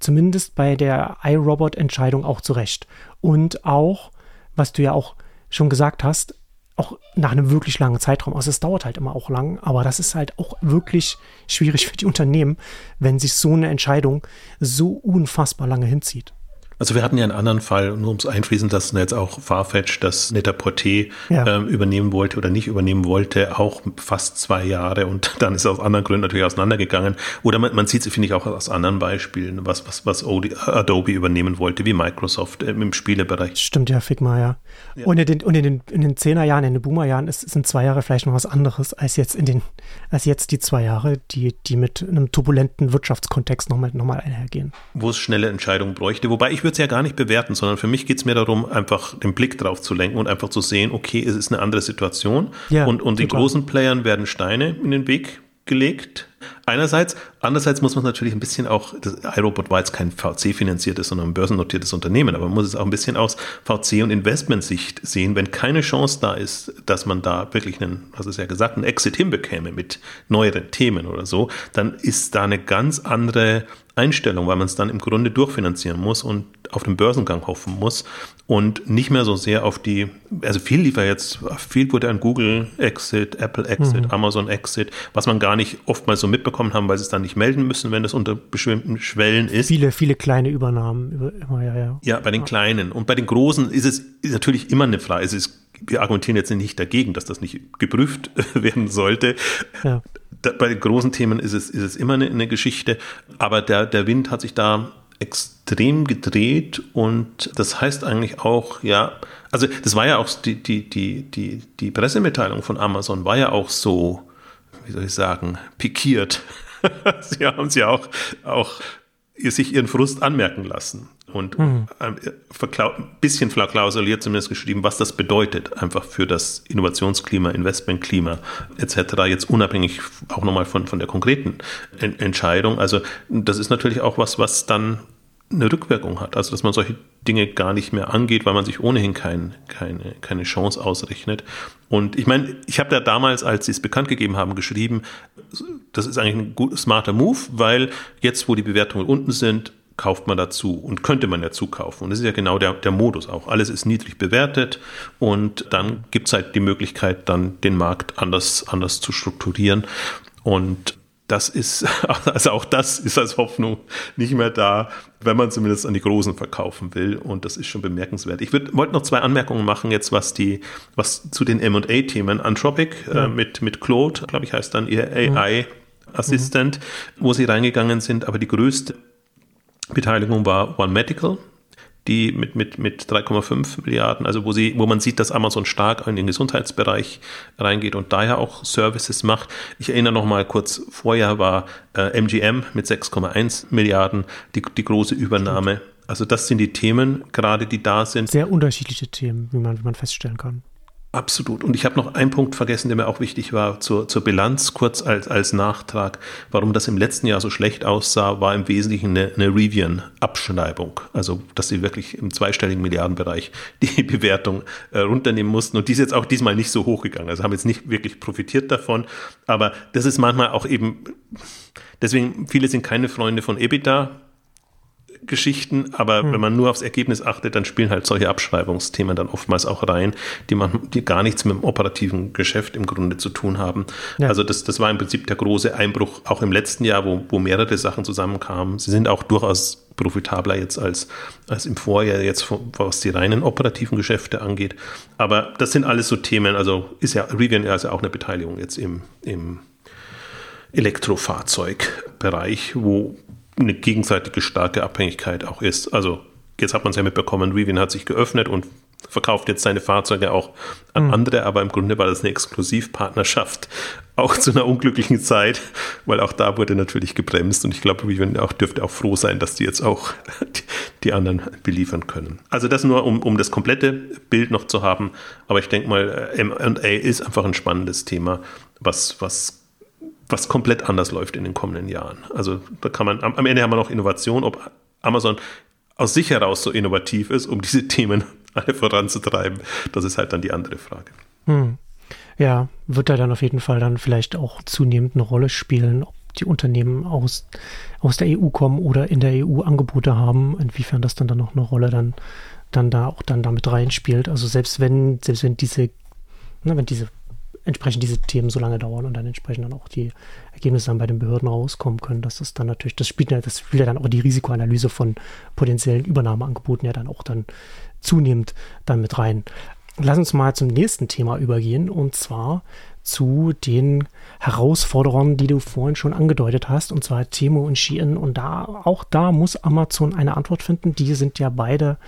A: zumindest bei der iRobot-Entscheidung auch zurecht. Und auch, was du ja auch schon gesagt hast, auch nach einem wirklich langen Zeitraum. Also es dauert halt immer auch lang, aber das ist halt auch wirklich schwierig für die Unternehmen, wenn sich so eine Entscheidung so unfassbar lange hinzieht.
B: Also wir hatten ja einen anderen Fall, nur um es einfließen lassen, jetzt auch Farfetch, das Net-a-Porter ja. ähm, übernehmen wollte oder nicht übernehmen wollte, auch fast zwei Jahre und [LAUGHS] dann ist er aus anderen Gründen natürlich auseinandergegangen. Oder man, man sieht es, finde ich, auch aus anderen Beispielen, was, was, was Adobe übernehmen wollte, wie Microsoft ähm, im Spielebereich.
A: Stimmt ja, Figma, ja. ja. Und, in den, und in den, in den Zehnerjahren, in den Boomerjahren ist, sind zwei Jahre vielleicht noch was anderes als jetzt in den, als jetzt die zwei Jahre, die, die mit einem turbulenten Wirtschaftskontext nochmal noch mal einhergehen.
B: Wo es schnelle Entscheidungen bräuchte, wobei ich würde es ja gar nicht bewerten, sondern für mich geht es mir darum, einfach den Blick drauf zu lenken und einfach zu sehen, okay, es ist eine andere Situation. Ja, und und den großen Playern werden Steine in den Weg gelegt. Einerseits, andererseits muss man natürlich ein bisschen auch, das iRobot war jetzt kein VC-finanziertes, sondern ein börsennotiertes Unternehmen, aber man muss es auch ein bisschen aus VC- und Investmentsicht sehen. Wenn keine Chance da ist, dass man da wirklich einen, was ist ja gesagt, einen Exit hinbekäme mit neueren Themen oder so, dann ist da eine ganz andere Einstellung, weil man es dann im Grunde durchfinanzieren muss und auf den Börsengang hoffen muss und nicht mehr so sehr auf die, also viel lief ja jetzt, viel wurde an Google Exit, Apple Exit, mhm. Amazon Exit, was man gar nicht oftmals so mitbekommen haben, weil sie es dann nicht melden müssen, wenn das unter bestimmten Schwellen ist.
A: Viele, viele kleine Übernahmen, immer,
B: ja, ja. Ja, bei den kleinen. Und bei den großen ist es ist natürlich immer eine Frage. Es ist wir argumentieren jetzt nicht dagegen, dass das nicht geprüft [LAUGHS] werden sollte. Ja. Da, bei den großen Themen ist es, ist es immer eine, eine Geschichte, aber der, der Wind hat sich da extrem gedreht und das heißt eigentlich auch, ja, also das war ja auch die, die, die, die, die Pressemitteilung von Amazon war ja auch so, wie soll ich sagen, pikiert. [LAUGHS] Sie haben sie auch, auch sich ihren Frust anmerken lassen und mhm. ein bisschen verklausuliert zumindest geschrieben, was das bedeutet, einfach für das Innovationsklima, Investmentklima etc., jetzt unabhängig auch nochmal von, von der konkreten Entscheidung. Also das ist natürlich auch was, was dann eine Rückwirkung hat. Also dass man solche Dinge gar nicht mehr angeht, weil man sich ohnehin kein, keine, keine Chance ausrechnet. Und ich meine, ich habe da damals, als sie es bekannt gegeben haben, geschrieben, das ist eigentlich ein gut, smarter Move, weil jetzt, wo die Bewertungen unten sind, kauft man dazu und könnte man ja zukaufen. Und das ist ja genau der, der Modus auch. Alles ist niedrig bewertet und dann gibt es halt die Möglichkeit, dann den Markt anders, anders zu strukturieren. Und das ist, [LAUGHS] also auch das ist als Hoffnung nicht mehr da, wenn man zumindest an die Großen verkaufen will. Und das ist schon bemerkenswert. Ich wollte noch zwei Anmerkungen machen jetzt, was die, was zu den M&A-Themen. Anthropic äh, ja. äh, mit, mit Claude, glaube ich, heißt dann ihr AI-Assistent, mhm. wo sie reingegangen sind. Aber die größte Beteiligung war One Medical, die mit, mit, mit 3,5 Milliarden, also wo sie, wo man sieht, dass Amazon stark in den Gesundheitsbereich reingeht und daher auch Services macht. Ich erinnere noch mal kurz, vorher war äh, MGM mit 6,1 Milliarden die, die große Übernahme. Also das sind die Themen, gerade die da sind.
A: Sehr unterschiedliche Themen, wie man, wie man feststellen kann.
B: Absolut. Und ich habe noch einen Punkt vergessen, der mir auch wichtig war, zur, zur Bilanz, kurz als, als Nachtrag. Warum das im letzten Jahr so schlecht aussah, war im Wesentlichen eine, eine Rivian-Abschreibung. Also, dass sie wirklich im zweistelligen Milliardenbereich [LAUGHS] die Bewertung äh, runternehmen mussten. Und die ist jetzt auch diesmal nicht so hochgegangen. Also haben jetzt nicht wirklich profitiert davon. Aber das ist manchmal auch eben, deswegen, viele sind keine Freunde von EBITDA Geschichten, aber hm. wenn man nur aufs Ergebnis achtet, dann spielen halt solche Abschreibungsthemen dann oftmals auch rein, die man, die gar nichts mit dem operativen Geschäft im Grunde zu tun haben. Ja. Also das, das war im Prinzip der große Einbruch auch im letzten Jahr, wo, wo mehrere Sachen zusammenkamen. Sie sind auch durchaus profitabler jetzt als, als im Vorjahr jetzt, was die reinen operativen Geschäfte angeht. Aber das sind alles so Themen, also ist ja Rivian also auch eine Beteiligung jetzt im, im Elektrofahrzeugbereich, wo eine gegenseitige starke Abhängigkeit auch ist. Also jetzt hat man es ja mitbekommen, Rivian hat sich geöffnet und verkauft jetzt seine Fahrzeuge auch an mhm. andere, aber im Grunde war das eine Exklusivpartnerschaft, [LAUGHS] auch zu einer unglücklichen Zeit, weil auch da wurde natürlich gebremst und ich glaube, Rivian auch, dürfte auch froh sein, dass die jetzt auch [LAUGHS] die, die anderen beliefern können. Also das nur, um, um das komplette Bild noch zu haben, aber ich denke mal, M&A ist einfach ein spannendes Thema, was, was was komplett anders läuft in den kommenden Jahren. Also da kann man, am, Ende haben wir noch Innovation, ob Amazon aus sich heraus so innovativ ist, um diese [LAUGHS] Themen alle voranzutreiben, das ist halt dann die andere Frage. Hm.
A: Ja, wird da dann auf jeden Fall dann vielleicht auch zunehmend eine Rolle spielen, ob die Unternehmen aus, aus der EU kommen oder in der EU Angebote haben, inwiefern das dann, dann noch eine Rolle dann, dann da auch dann damit reinspielt. Also selbst wenn, selbst wenn diese, ne, wenn diese entsprechend diese Themen so lange dauern und dann entsprechend dann auch die Ergebnisse dann bei den Behörden rauskommen können, das dann natürlich, das spielt ja, das spielt ja dann auch die Risikoanalyse von potenziellen Übernahmeangeboten ja dann auch dann zunehmend dann mit rein. Lass uns mal zum nächsten Thema übergehen und zwar zu den Herausforderungen, die du vorhin schon angedeutet hast, und zwar Temo und Shein. Und da, auch da muss Amazon eine Antwort finden. Die sind ja beide,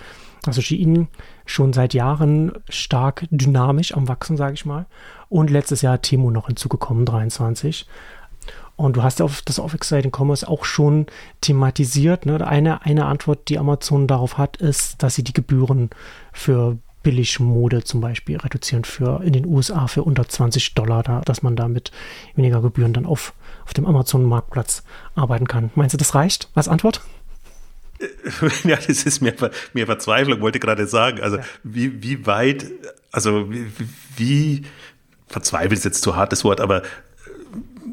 A: also Shein schon seit Jahren stark dynamisch am Wachsen, sage ich mal. Und letztes Jahr Temo noch hinzugekommen, 23. Und du hast ja auf das auf Exciting Commerce auch schon thematisiert. Ne? Eine, eine Antwort, die Amazon darauf hat, ist, dass sie die Gebühren für Billigmode zum Beispiel reduzieren für in den USA für unter 20 Dollar, da, dass man damit weniger Gebühren dann auf, auf dem Amazon-Marktplatz arbeiten kann. Meinst du, das reicht als Antwort? [LAUGHS]
B: ja, das ist mir, mir Verzweiflung, wollte gerade sagen. Also, ja. wie, wie weit, also, wie, wie verzweifelt ist jetzt zu hartes Wort, aber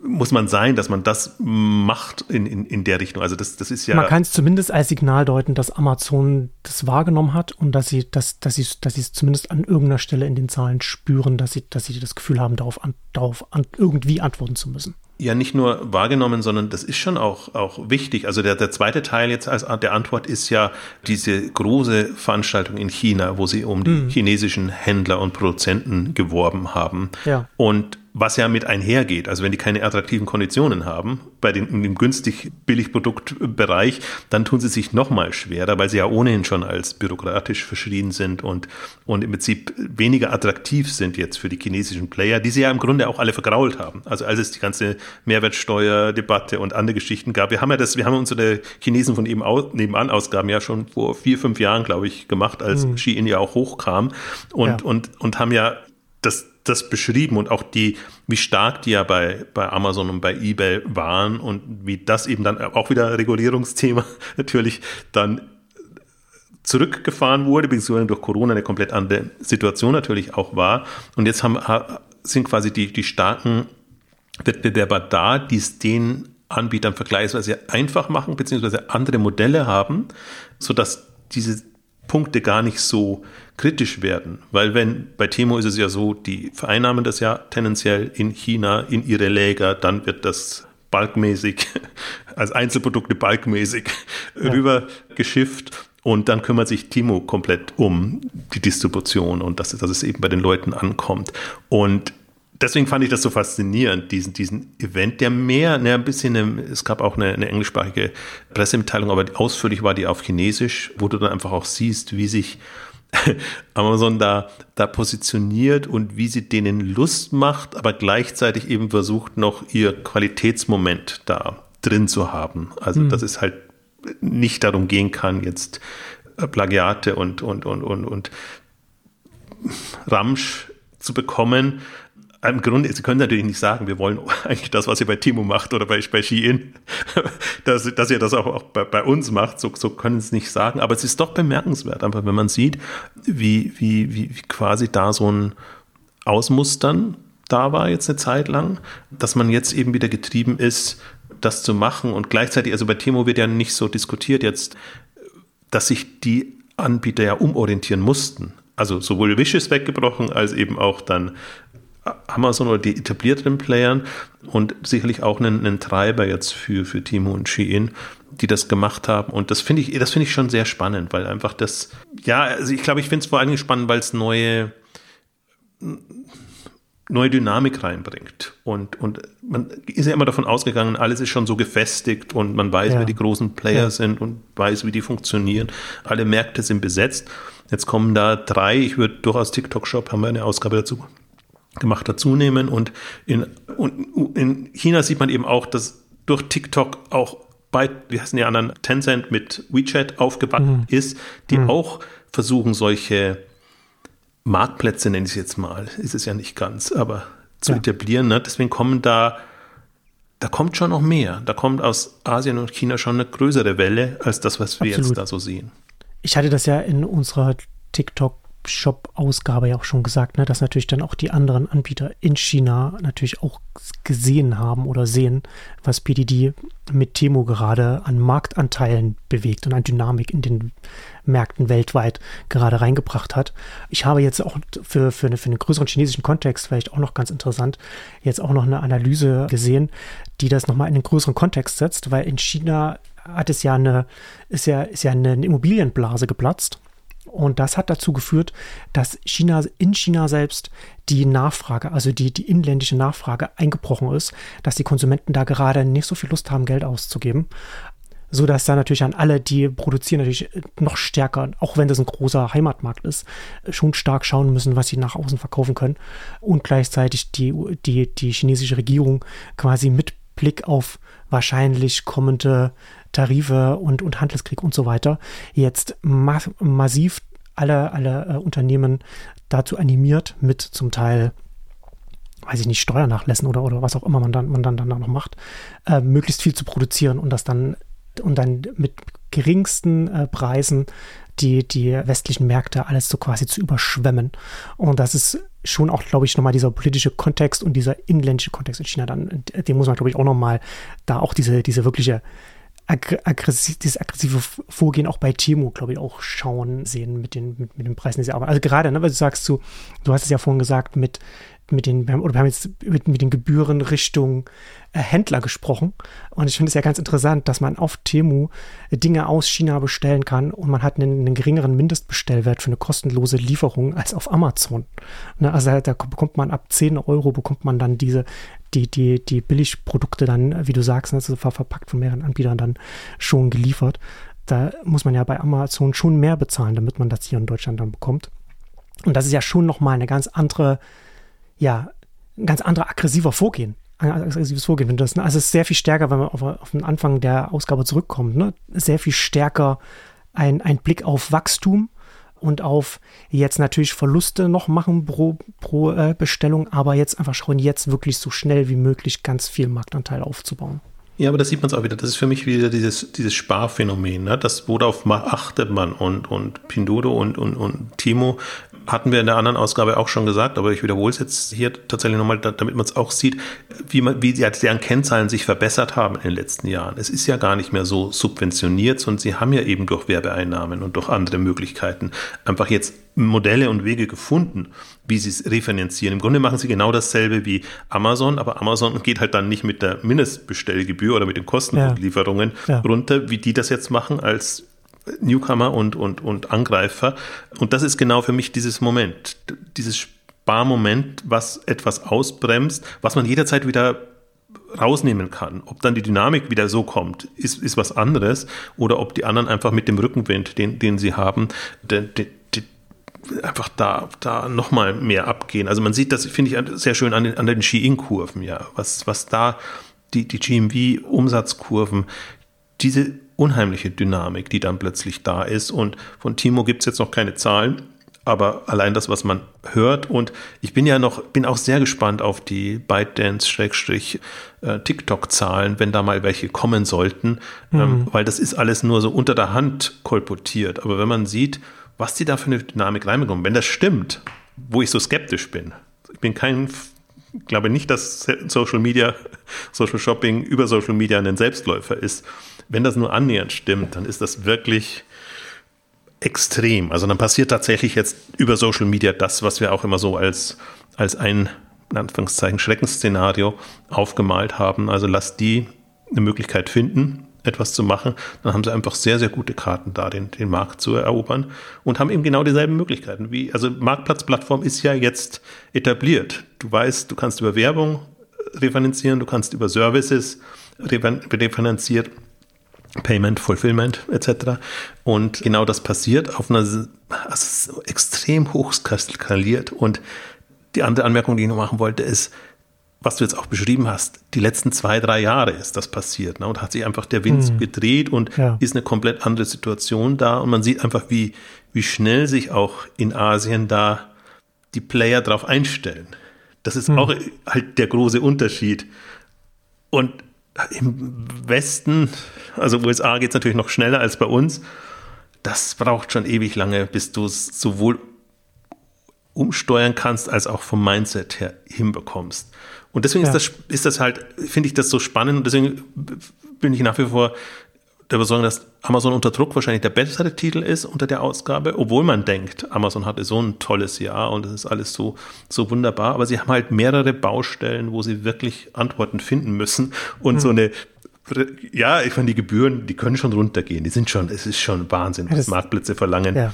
B: muss man sein, dass man das macht in, in, in der Richtung. Also das, das ist ja.
A: Man kann es zumindest als Signal deuten, dass Amazon das wahrgenommen hat und dass sie, dass, dass sie, dass sie es zumindest an irgendeiner Stelle in den Zahlen spüren, dass sie, dass sie das Gefühl haben, darauf, an, darauf an, irgendwie antworten zu müssen
B: ja nicht nur wahrgenommen, sondern das ist schon auch, auch wichtig. Also der, der zweite Teil jetzt als der Antwort ist ja diese große Veranstaltung in China, wo sie um die mhm. chinesischen Händler und Produzenten geworben haben. Ja. Und was ja mit einhergeht. Also wenn die keine attraktiven Konditionen haben bei den, in dem günstig Billigproduktbereich, dann tun sie sich noch mal schwerer, weil sie ja ohnehin schon als bürokratisch verschrien sind und, und im Prinzip weniger attraktiv sind jetzt für die chinesischen Player, die sie ja im Grunde auch alle vergrault haben. Also als es die ganze Mehrwertsteuerdebatte und andere Geschichten gab. Wir haben ja das, wir haben unsere Chinesen von eben aus, nebenan Ausgaben ja schon vor vier, fünf Jahren, glaube ich, gemacht, als mhm. Xi'an ja auch hochkam und, ja. und, und haben ja das das beschrieben und auch die, wie stark die ja bei, bei Amazon und bei eBay waren und wie das eben dann auch wieder Regulierungsthema [LAUGHS] natürlich dann zurückgefahren wurde, beziehungsweise durch Corona eine komplett andere Situation natürlich auch war. Und jetzt haben, sind quasi die, die starken Wettbewerber da, die es den Anbietern vergleichsweise einfach machen, beziehungsweise andere Modelle haben, sodass diese Punkte gar nicht so kritisch werden. Weil wenn, bei Temo ist es ja so, die vereinnahmen das ja tendenziell in China in ihre Läger, dann wird das balkmäßig, [LAUGHS] als Einzelprodukte balkmäßig [LAUGHS] ja. rüber geschifft. Und dann kümmert sich Timo komplett um die Distribution und dass, dass es eben bei den Leuten ankommt. Und deswegen fand ich das so faszinierend, diesen, diesen Event, der mehr, ne, ein bisschen, eine, es gab auch eine, eine englischsprachige Pressemitteilung, aber ausführlich war die auf Chinesisch, wo du dann einfach auch siehst, wie sich [LAUGHS] Amazon da, da positioniert und wie sie denen Lust macht, aber gleichzeitig eben versucht, noch ihr Qualitätsmoment da drin zu haben. Also, mhm. dass es halt nicht darum gehen kann, jetzt Plagiate und, und, und, und, und Ramsch zu bekommen, im Grunde, Sie können natürlich nicht sagen, wir wollen [LAUGHS] eigentlich das, was ihr bei Timo macht oder bei, bei Shein, [LAUGHS] dass, dass ihr das auch, auch bei, bei, uns macht, so, so können Sie es nicht sagen. Aber es ist doch bemerkenswert, einfach wenn man sieht, wie, wie, wie, wie quasi da so ein Ausmustern da war jetzt eine Zeit lang, dass man jetzt eben wieder getrieben ist, das zu machen und gleichzeitig, also bei Timo wird ja nicht so diskutiert jetzt, dass sich die Anbieter ja umorientieren mussten. Also sowohl Wish ist weggebrochen, als eben auch dann Amazon oder die etablierteren Playern und sicherlich auch einen, einen Treiber jetzt für, für Timo und Shein, die das gemacht haben. Und das finde ich, das finde ich schon sehr spannend, weil einfach das, ja, also ich glaube, ich finde es vor allem spannend, weil es neue, neue Dynamik reinbringt. Und, und man ist ja immer davon ausgegangen, alles ist schon so gefestigt und man weiß, ja. wer die großen Player ja. sind und weiß, wie die funktionieren. Alle Märkte sind besetzt. Jetzt kommen da drei, ich würde durchaus TikTok Shop, haben wir eine Ausgabe dazu gemacht dazunehmen. Und in, und in China sieht man eben auch, dass durch TikTok auch bei, wie heißen die anderen, Tencent mit WeChat aufgebaut mhm. ist, die mhm. auch versuchen, solche Marktplätze, nenne ich es jetzt mal, ist es ja nicht ganz, aber zu ja. etablieren. Ne? Deswegen kommen da, da kommt schon noch mehr. Da kommt aus Asien und China schon eine größere Welle als das, was wir Absolut. jetzt da so sehen.
A: Ich hatte das ja in unserer TikTok Shop-Ausgabe ja auch schon gesagt, ne, dass natürlich dann auch die anderen Anbieter in China natürlich auch gesehen haben oder sehen, was PDD mit Temo gerade an Marktanteilen bewegt und an Dynamik in den Märkten weltweit gerade reingebracht hat. Ich habe jetzt auch für, für, eine, für einen größeren chinesischen Kontext, vielleicht auch noch ganz interessant, jetzt auch noch eine Analyse gesehen, die das nochmal in einen größeren Kontext setzt, weil in China hat es ja eine, ist ja, ist ja eine Immobilienblase geplatzt und das hat dazu geführt, dass China in China selbst die Nachfrage, also die, die inländische Nachfrage eingebrochen ist, dass die Konsumenten da gerade nicht so viel Lust haben, Geld auszugeben. So dass da natürlich an alle, die produzieren, natürlich noch stärker, auch wenn das ein großer Heimatmarkt ist, schon stark schauen müssen, was sie nach außen verkaufen können. Und gleichzeitig die, die, die chinesische Regierung quasi mit Blick auf wahrscheinlich kommende Tarife und, und Handelskrieg und so weiter jetzt ma massiv alle, alle äh, Unternehmen dazu animiert, mit zum Teil weiß ich nicht, Steuernachlässen oder, oder was auch immer man dann, man dann, dann noch macht, äh, möglichst viel zu produzieren und das dann und dann mit geringsten äh, Preisen die, die westlichen Märkte alles so quasi zu überschwemmen. Und das ist schon auch, glaube ich, nochmal dieser politische Kontext und dieser inländische Kontext in China dann, den muss man, glaube ich, auch nochmal da auch diese, diese wirkliche aggressiv, dieses aggressive Vorgehen auch bei Timo, glaube ich, auch schauen sehen mit den, mit, mit den Preisen, die sie arbeiten. Also gerade, ne, weil du sagst, du, du hast es ja vorhin gesagt, mit, mit den, oder wir haben jetzt mit, mit den Gebühren Richtung äh, Händler gesprochen. Und ich finde es ja ganz interessant, dass man auf Temu Dinge aus China bestellen kann und man hat einen, einen geringeren Mindestbestellwert für eine kostenlose Lieferung als auf Amazon. Ne, also da bekommt man ab 10 Euro bekommt man dann diese, die, die, die Billigprodukte dann, wie du sagst, also verpackt von mehreren Anbietern dann schon geliefert. Da muss man ja bei Amazon schon mehr bezahlen, damit man das hier in Deutschland dann bekommt. Und das ist ja schon nochmal eine ganz andere ja, ein ganz anderer aggressiver Vorgehen. Ein aggressives Vorgehen. Das, also es ist sehr viel stärker, wenn man auf, auf den Anfang der Ausgabe zurückkommt, ne? sehr viel stärker ein, ein Blick auf Wachstum und auf jetzt natürlich Verluste noch machen pro, pro äh, Bestellung, aber jetzt einfach schauen, jetzt wirklich so schnell wie möglich ganz viel Marktanteil aufzubauen.
B: Ja, aber das sieht man es auch wieder. Das ist für mich wieder dieses, dieses Sparphänomen. Ne? Das, worauf achtet man? Und, und Pinduoduo und, und, und Timo hatten wir in der anderen Ausgabe auch schon gesagt, aber ich wiederhole es jetzt hier tatsächlich nochmal, damit man es auch sieht, wie, man, wie deren Kennzahlen sich verbessert haben in den letzten Jahren. Es ist ja gar nicht mehr so subventioniert, sondern sie haben ja eben durch Werbeeinnahmen und durch andere Möglichkeiten einfach jetzt Modelle und Wege gefunden, wie sie es refinanzieren. Im Grunde machen sie genau dasselbe wie Amazon, aber Amazon geht halt dann nicht mit der Mindestbestellgebühr oder mit den Kostenlieferungen ja. ja. runter, wie die das jetzt machen als Newcomer und, und, und Angreifer. Und das ist genau für mich dieses Moment, dieses Sparmoment, was etwas ausbremst, was man jederzeit wieder rausnehmen kann. Ob dann die Dynamik wieder so kommt, ist, ist was anderes. Oder ob die anderen einfach mit dem Rückenwind, den, den sie haben, den, den, einfach da, da nochmal mehr abgehen. Also man sieht das, finde ich, sehr schön an den, an den Ski-In-Kurven, ja. Was, was da die, die GMV-Umsatzkurven, diese unheimliche Dynamik, die dann plötzlich da ist. Und von Timo gibt es jetzt noch keine Zahlen, aber allein das, was man hört. Und ich bin ja noch, bin auch sehr gespannt auf die ByteDance-TikTok-Zahlen, wenn da mal welche kommen sollten, mhm. ähm, weil das ist alles nur so unter der Hand kolportiert. Aber wenn man sieht, was die da für eine Dynamik reinbekommen, wenn das stimmt, wo ich so skeptisch bin, ich bin kein glaube nicht, dass Social Media, Social Shopping über Social Media ein Selbstläufer ist. Wenn das nur annähernd stimmt, dann ist das wirklich extrem. Also dann passiert tatsächlich jetzt über Social Media das, was wir auch immer so als, als ein, in Anführungszeichen, Schreckensszenario aufgemalt haben. Also lass die eine Möglichkeit finden, etwas zu machen, dann haben sie einfach sehr, sehr gute Karten da, den, den Markt zu erobern und haben eben genau dieselben Möglichkeiten. Wie, also Marktplatzplattform ist ja jetzt etabliert. Du weißt, du kannst über Werbung refinanzieren, du kannst über Services refinanziert Payment, Fulfillment etc. Und genau das passiert auf einer also extrem hoch skaliert. Und die andere Anmerkung, die ich noch machen wollte, ist, was du jetzt auch beschrieben hast, die letzten zwei, drei Jahre ist das passiert. Ne? Und hat sich einfach der Wind mhm. gedreht und ja. ist eine komplett andere Situation da. Und man sieht einfach, wie, wie schnell sich auch in Asien da die Player drauf einstellen. Das ist mhm. auch halt der große Unterschied. Und im Westen, also USA geht es natürlich noch schneller als bei uns. Das braucht schon ewig lange, bis du es sowohl umsteuern kannst, als auch vom Mindset her hinbekommst. Und deswegen ja. ist, das, ist das halt, finde ich das so spannend und deswegen bin ich nach wie vor der Überzeugung, dass Amazon unter Druck wahrscheinlich der bessere Titel ist unter der Ausgabe, obwohl man denkt, Amazon hatte so ein tolles Jahr und es ist alles so, so wunderbar, aber sie haben halt mehrere Baustellen, wo sie wirklich Antworten finden müssen und hm. so eine ja, ich meine, die Gebühren, die können schon runtergehen. Die sind schon, es ist schon Wahnsinn, was Marktplätze verlangen.
A: Ja.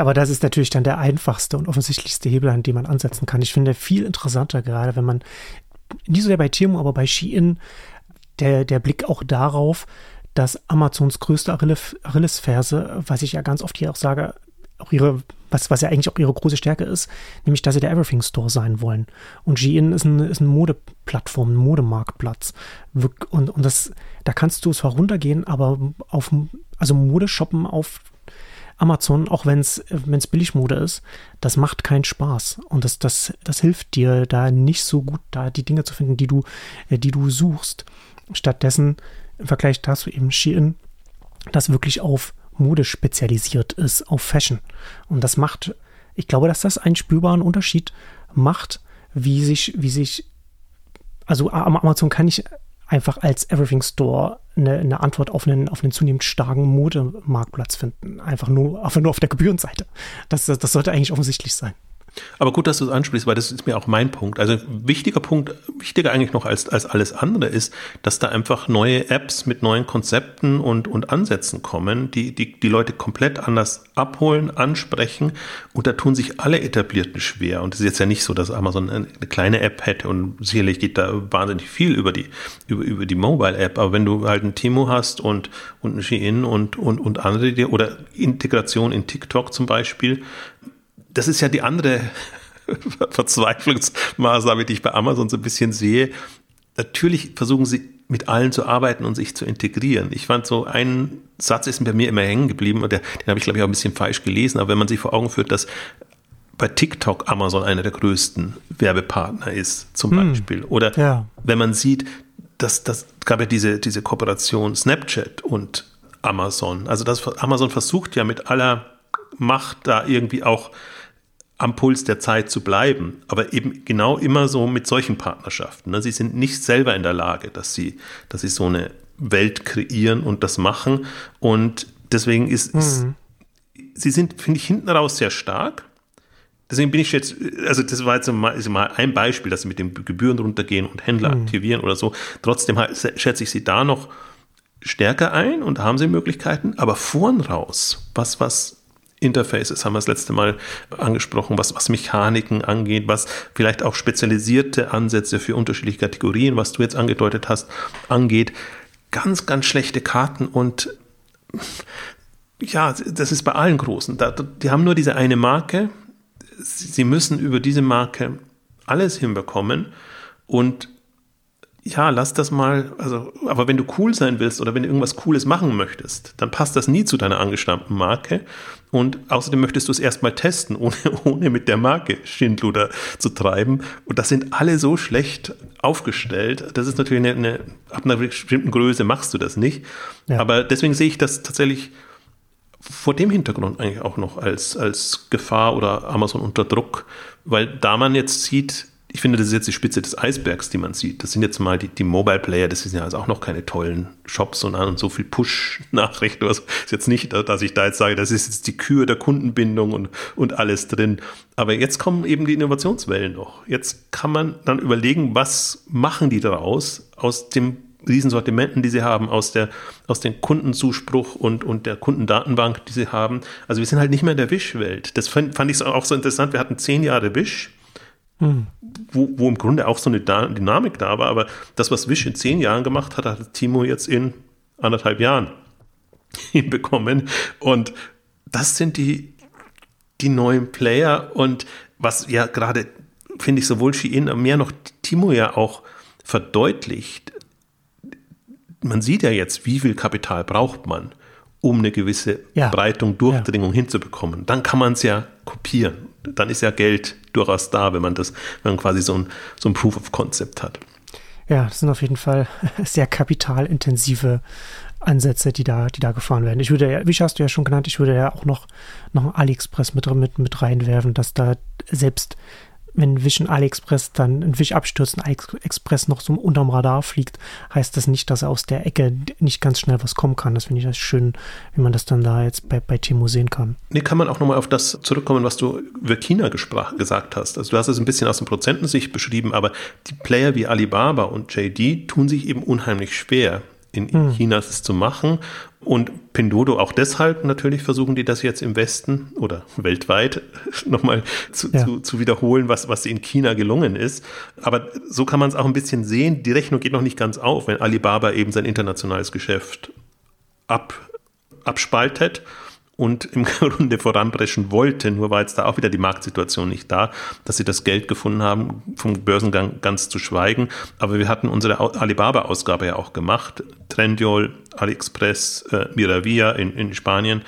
A: Aber das ist natürlich dann der einfachste und offensichtlichste Hebel, an dem man ansetzen kann. Ich finde viel interessanter gerade, wenn man, nicht so sehr bei Timo, aber bei Shein, der, der Blick auch darauf, dass Amazons größte Achillesferse, was ich ja ganz oft hier auch sage, auch ihre, was, was ja eigentlich auch ihre große Stärke ist, nämlich, dass sie der Everything Store sein wollen. Und Shein ist, ein, ist eine Modeplattform, ein Modemarktplatz. Und, und das, da kannst du zwar runtergehen, aber auf, also Modeshoppen auf Amazon, auch wenn es Billigmode ist, das macht keinen Spaß. Und das, das, das hilft dir, da nicht so gut da die Dinge zu finden, die du, äh, die du suchst. Stattdessen, im Vergleich dazu eben Shein, das wirklich auf Mode spezialisiert ist, auf Fashion. Und das macht, ich glaube, dass das einen spürbaren Unterschied macht, wie sich, wie sich, also Amazon kann ich einfach als Everything Store eine, eine, Antwort auf einen, auf einen zunehmend starken Modemarktplatz finden. Einfach nur, einfach nur auf der Gebührenseite. Das, das, das sollte eigentlich offensichtlich sein.
B: Aber gut, dass du es ansprichst, weil das ist mir auch mein Punkt. Also wichtiger Punkt, wichtiger eigentlich noch als, als alles andere ist, dass da einfach neue Apps mit neuen Konzepten und, und Ansätzen kommen, die, die die Leute komplett anders abholen, ansprechen und da tun sich alle Etablierten schwer. Und es ist jetzt ja nicht so, dass Amazon eine kleine App hätte und sicherlich geht da wahnsinnig viel über die, über, über die Mobile-App. Aber wenn du halt ein Timo hast und, und ein Shein und, und, und andere, oder Integration in TikTok zum Beispiel, das ist ja die andere [LAUGHS] Verzweiflungsmaßnahme, die ich bei Amazon so ein bisschen sehe. Natürlich versuchen sie mit allen zu arbeiten und sich zu integrieren. Ich fand so ein Satz ist bei mir immer hängen geblieben und der, den habe ich glaube ich auch ein bisschen falsch gelesen, aber wenn man sich vor Augen führt, dass bei TikTok Amazon einer der größten Werbepartner ist, zum hm, Beispiel. Oder ja. wenn man sieht, dass das gab ja diese, diese Kooperation Snapchat und Amazon. Also das Amazon versucht ja mit aller Macht da irgendwie auch am Puls der Zeit zu bleiben, aber eben genau immer so mit solchen Partnerschaften. Ne? Sie sind nicht selber in der Lage, dass sie, dass sie so eine Welt kreieren und das machen. Und deswegen ist, mhm. ist sie sind, finde ich, hinten raus sehr stark. Deswegen bin ich jetzt, also das war jetzt mal, mal ein Beispiel, dass sie mit den Gebühren runtergehen und Händler mhm. aktivieren oder so. Trotzdem schätze ich sie da noch stärker ein und haben sie Möglichkeiten, aber vorn raus, was, was Interfaces haben wir das letzte Mal angesprochen, was, was Mechaniken angeht, was vielleicht auch spezialisierte Ansätze für unterschiedliche Kategorien, was du jetzt angedeutet hast, angeht. Ganz, ganz schlechte Karten und ja, das ist bei allen Großen. die haben nur diese eine Marke. Sie müssen über diese Marke alles hinbekommen und ja, lass das mal, also, aber wenn du cool sein willst oder wenn du irgendwas Cooles machen möchtest, dann passt das nie zu deiner angestammten Marke. Und außerdem möchtest du es erstmal testen, ohne, [LAUGHS] ohne mit der Marke Schindluder zu treiben. Und das sind alle so schlecht aufgestellt. Das ist natürlich eine, eine ab einer bestimmten Größe machst du das nicht. Ja. Aber deswegen sehe ich das tatsächlich vor dem Hintergrund eigentlich auch noch als, als Gefahr oder Amazon unter Druck, weil da man jetzt sieht, ich finde, das ist jetzt die Spitze des Eisbergs, die man sieht. Das sind jetzt mal die, die Mobile Player, das sind ja also auch noch keine tollen Shops und, so viel Push-Nachrichten. Also ist jetzt nicht, dass ich da jetzt sage, das ist jetzt die Kür der Kundenbindung und, und alles drin. Aber jetzt kommen eben die Innovationswellen noch. Jetzt kann man dann überlegen, was machen die daraus aus dem Riesensortimenten, die sie haben, aus, der, aus dem Kundenzuspruch und, und der Kundendatenbank, die sie haben. Also wir sind halt nicht mehr in der Wish-Welt. Das fand, fand ich auch so interessant. Wir hatten zehn Jahre Wish hm. Wo, wo im Grunde auch so eine Dynamik da war, aber das, was Wish in zehn Jahren gemacht hat, hat Timo jetzt in anderthalb Jahren [LAUGHS] hinbekommen. Und das sind die, die neuen Player und was ja gerade, finde ich, sowohl Shein, mehr noch Timo ja auch verdeutlicht. Man sieht ja jetzt, wie viel Kapital braucht man, um eine gewisse ja. Breitung, Durchdringung ja. hinzubekommen. Dann kann man es ja kopieren dann ist ja Geld durchaus da, wenn man das, wenn man quasi so ein, so ein Proof of Concept hat.
A: Ja, das sind auf jeden Fall [LAUGHS] sehr kapitalintensive Ansätze, die da, die da gefahren werden. Ich würde ja, wie hast du ja schon genannt, ich würde ja auch noch, noch AliExpress mit, mit, mit reinwerfen, dass da selbst wenn Wish und AliExpress dann ein Wish abstürzt und AliExpress noch so unterm Radar fliegt, heißt das nicht, dass aus der Ecke nicht ganz schnell was kommen kann. Das finde ich das schön, wie man das dann da jetzt bei, bei Timo sehen kann.
B: Nee, kann man auch nochmal auf das zurückkommen, was du über China gesagt hast. Also du hast es ein bisschen aus dem Prozentensicht beschrieben, aber die Player wie Alibaba und JD tun sich eben unheimlich schwer, in, hm. China es zu machen. Und Pinduoduo auch deshalb natürlich versuchen die das jetzt im Westen oder weltweit [LAUGHS] nochmal zu, ja. zu, zu wiederholen, was, was in China gelungen ist. Aber so kann man es auch ein bisschen sehen. Die Rechnung geht noch nicht ganz auf, wenn Alibaba eben sein internationales Geschäft ab, abspaltet und im [LAUGHS] Grunde voranpreschen wollte. Nur war jetzt da auch wieder die Marktsituation nicht da, dass sie das Geld gefunden haben, vom Börsengang ganz zu schweigen. Aber wir hatten unsere Alibaba-Ausgabe ja auch gemacht. Trendyol, AliExpress, äh, Miravia in, in Spanien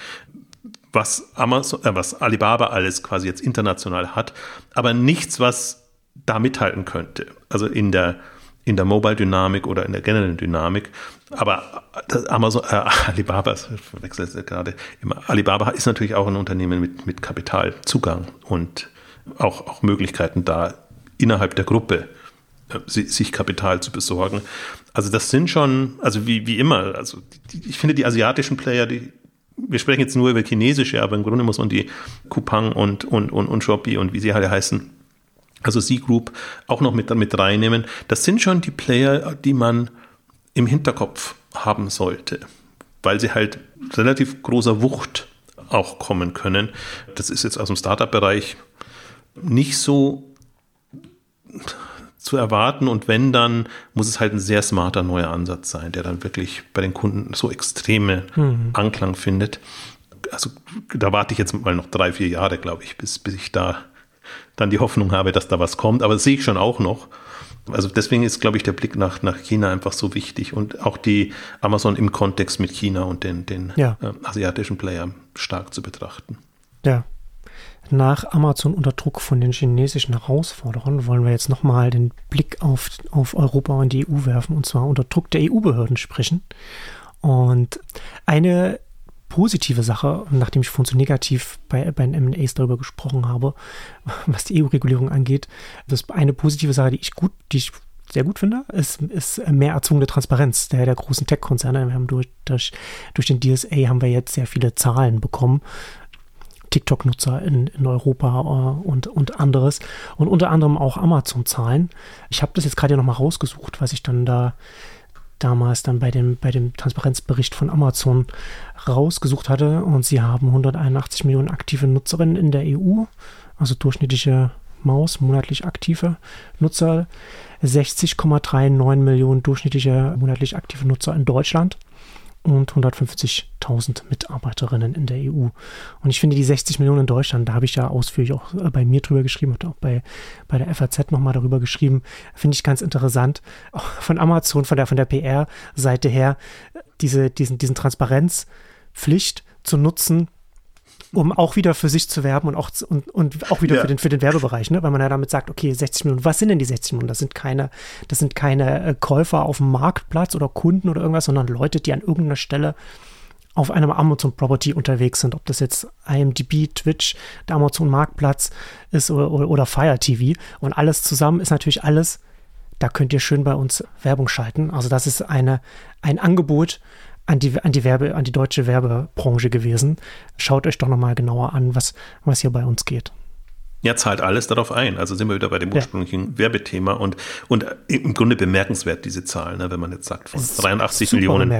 B: was Amazon, äh, was Alibaba alles quasi jetzt international hat, aber nichts, was da mithalten könnte. Also in der in der Mobile-Dynamik oder in der generellen Dynamik. Aber Amazon, äh, Alibaba, verwechselt gerade immer, Alibaba ist natürlich auch ein Unternehmen mit, mit Kapitalzugang und auch, auch Möglichkeiten da innerhalb der Gruppe äh, sich Kapital zu besorgen. Also das sind schon, also wie, wie immer, also die, ich finde die asiatischen Player, die, wir sprechen jetzt nur über chinesische, aber im Grunde muss man die Coupang und, und, und, und Shopee und wie sie alle heißen, also C-Group auch noch mit, mit reinnehmen. Das sind schon die Player, die man im Hinterkopf haben sollte, weil sie halt relativ großer Wucht auch kommen können. Das ist jetzt aus dem Startup-Bereich nicht so zu erwarten und wenn, dann muss es halt ein sehr smarter neuer Ansatz sein, der dann wirklich bei den Kunden so extreme mhm. Anklang findet. Also da warte ich jetzt mal noch drei, vier Jahre, glaube ich, bis, bis ich da dann die Hoffnung habe, dass da was kommt. Aber das sehe ich schon auch noch. Also deswegen ist, glaube ich, der Blick nach, nach China einfach so wichtig und auch die Amazon im Kontext mit China und den, den ja. äh, asiatischen Player stark zu betrachten.
A: Ja. Nach Amazon unter Druck von den chinesischen Herausforderern wollen wir jetzt nochmal den Blick auf, auf Europa und die EU werfen und zwar unter Druck der EU-Behörden sprechen. Und eine positive Sache, nachdem ich vorhin so negativ bei, bei den M&As darüber gesprochen habe, [LAUGHS] was die EU-Regulierung angeht, das eine positive Sache, die ich gut, die ich sehr gut finde, ist, ist mehr erzwungene Transparenz der, der großen Tech-Konzerne. Wir haben durch, durch, durch den DSA haben wir jetzt sehr viele Zahlen bekommen. TikTok-Nutzer in, in Europa äh, und, und anderes. Und unter anderem auch Amazon-Zahlen. Ich habe das jetzt gerade ja nochmal rausgesucht, was ich dann da damals dann bei dem, bei dem Transparenzbericht von Amazon rausgesucht hatte. Und sie haben 181 Millionen aktive Nutzerinnen in der EU, also durchschnittliche Maus, monatlich aktive Nutzer, 60,39 Millionen durchschnittliche monatlich aktive Nutzer in Deutschland und 150.000 Mitarbeiterinnen in der EU. Und ich finde die 60 Millionen in Deutschland, da habe ich ja ausführlich auch äh, bei mir drüber geschrieben und auch bei, bei der FAZ nochmal darüber geschrieben, finde ich ganz interessant. Auch von Amazon, von der, von der PR-Seite her, diese, diesen, diesen Transparenzpflicht zu nutzen, um auch wieder für sich zu werben und auch, und, und auch wieder ja. für, den, für den Werbebereich, ne? weil man ja damit sagt, okay, 60 Millionen, was sind denn die 60 Millionen? Das sind keine, das sind keine äh, Käufer auf dem Marktplatz oder Kunden oder irgendwas, sondern Leute, die an irgendeiner Stelle auf einem Amazon Property unterwegs sind, ob das jetzt IMDb, Twitch, der Amazon Marktplatz ist oder, oder, oder Fire TV und alles zusammen ist natürlich alles, da könnt ihr schön bei uns Werbung schalten. Also das ist eine, ein Angebot, an die, an die Werbe, an die deutsche Werbebranche gewesen. Schaut euch doch nochmal genauer an, was, was hier bei uns geht.
B: Ja, zahlt alles darauf ein. Also sind wir wieder bei dem ursprünglichen ja. Werbethema und, und im Grunde bemerkenswert, diese Zahlen, ne, wenn man jetzt sagt, von 83 Millionen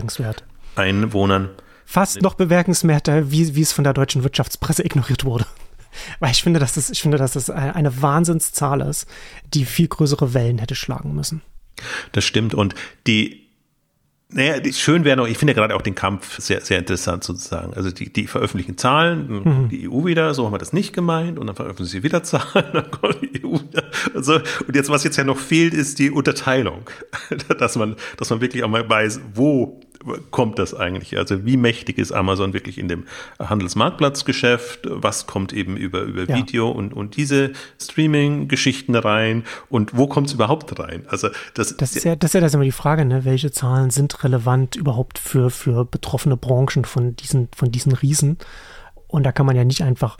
B: Einwohnern.
A: Fast noch bemerkenswerter, wie, wie es von der deutschen Wirtschaftspresse ignoriert wurde. [LAUGHS] Weil ich finde, dass das, ich finde, dass das eine Wahnsinnszahl ist, die viel größere Wellen hätte schlagen müssen.
B: Das stimmt. Und die, naja, schön wäre noch, ich finde ja gerade auch den Kampf sehr, sehr interessant sozusagen. Also die, die veröffentlichen Zahlen, mhm. die EU wieder, so haben wir das nicht gemeint, und dann veröffentlichen sie wieder Zahlen, [LAUGHS] dann kommt die EU wieder. Also, und jetzt, was jetzt ja noch fehlt, ist die Unterteilung. [LAUGHS] dass man, dass man wirklich auch mal weiß, wo kommt das eigentlich? Also wie mächtig ist Amazon wirklich in dem Handelsmarktplatzgeschäft? Was kommt eben über, über ja. Video und, und diese Streaming-Geschichten rein? Und wo kommt es überhaupt rein? Also das,
A: das ist ja, das ist ja das ist immer die Frage, ne? welche Zahlen sind relevant überhaupt für, für betroffene Branchen von diesen, von diesen Riesen? Und da kann man ja nicht einfach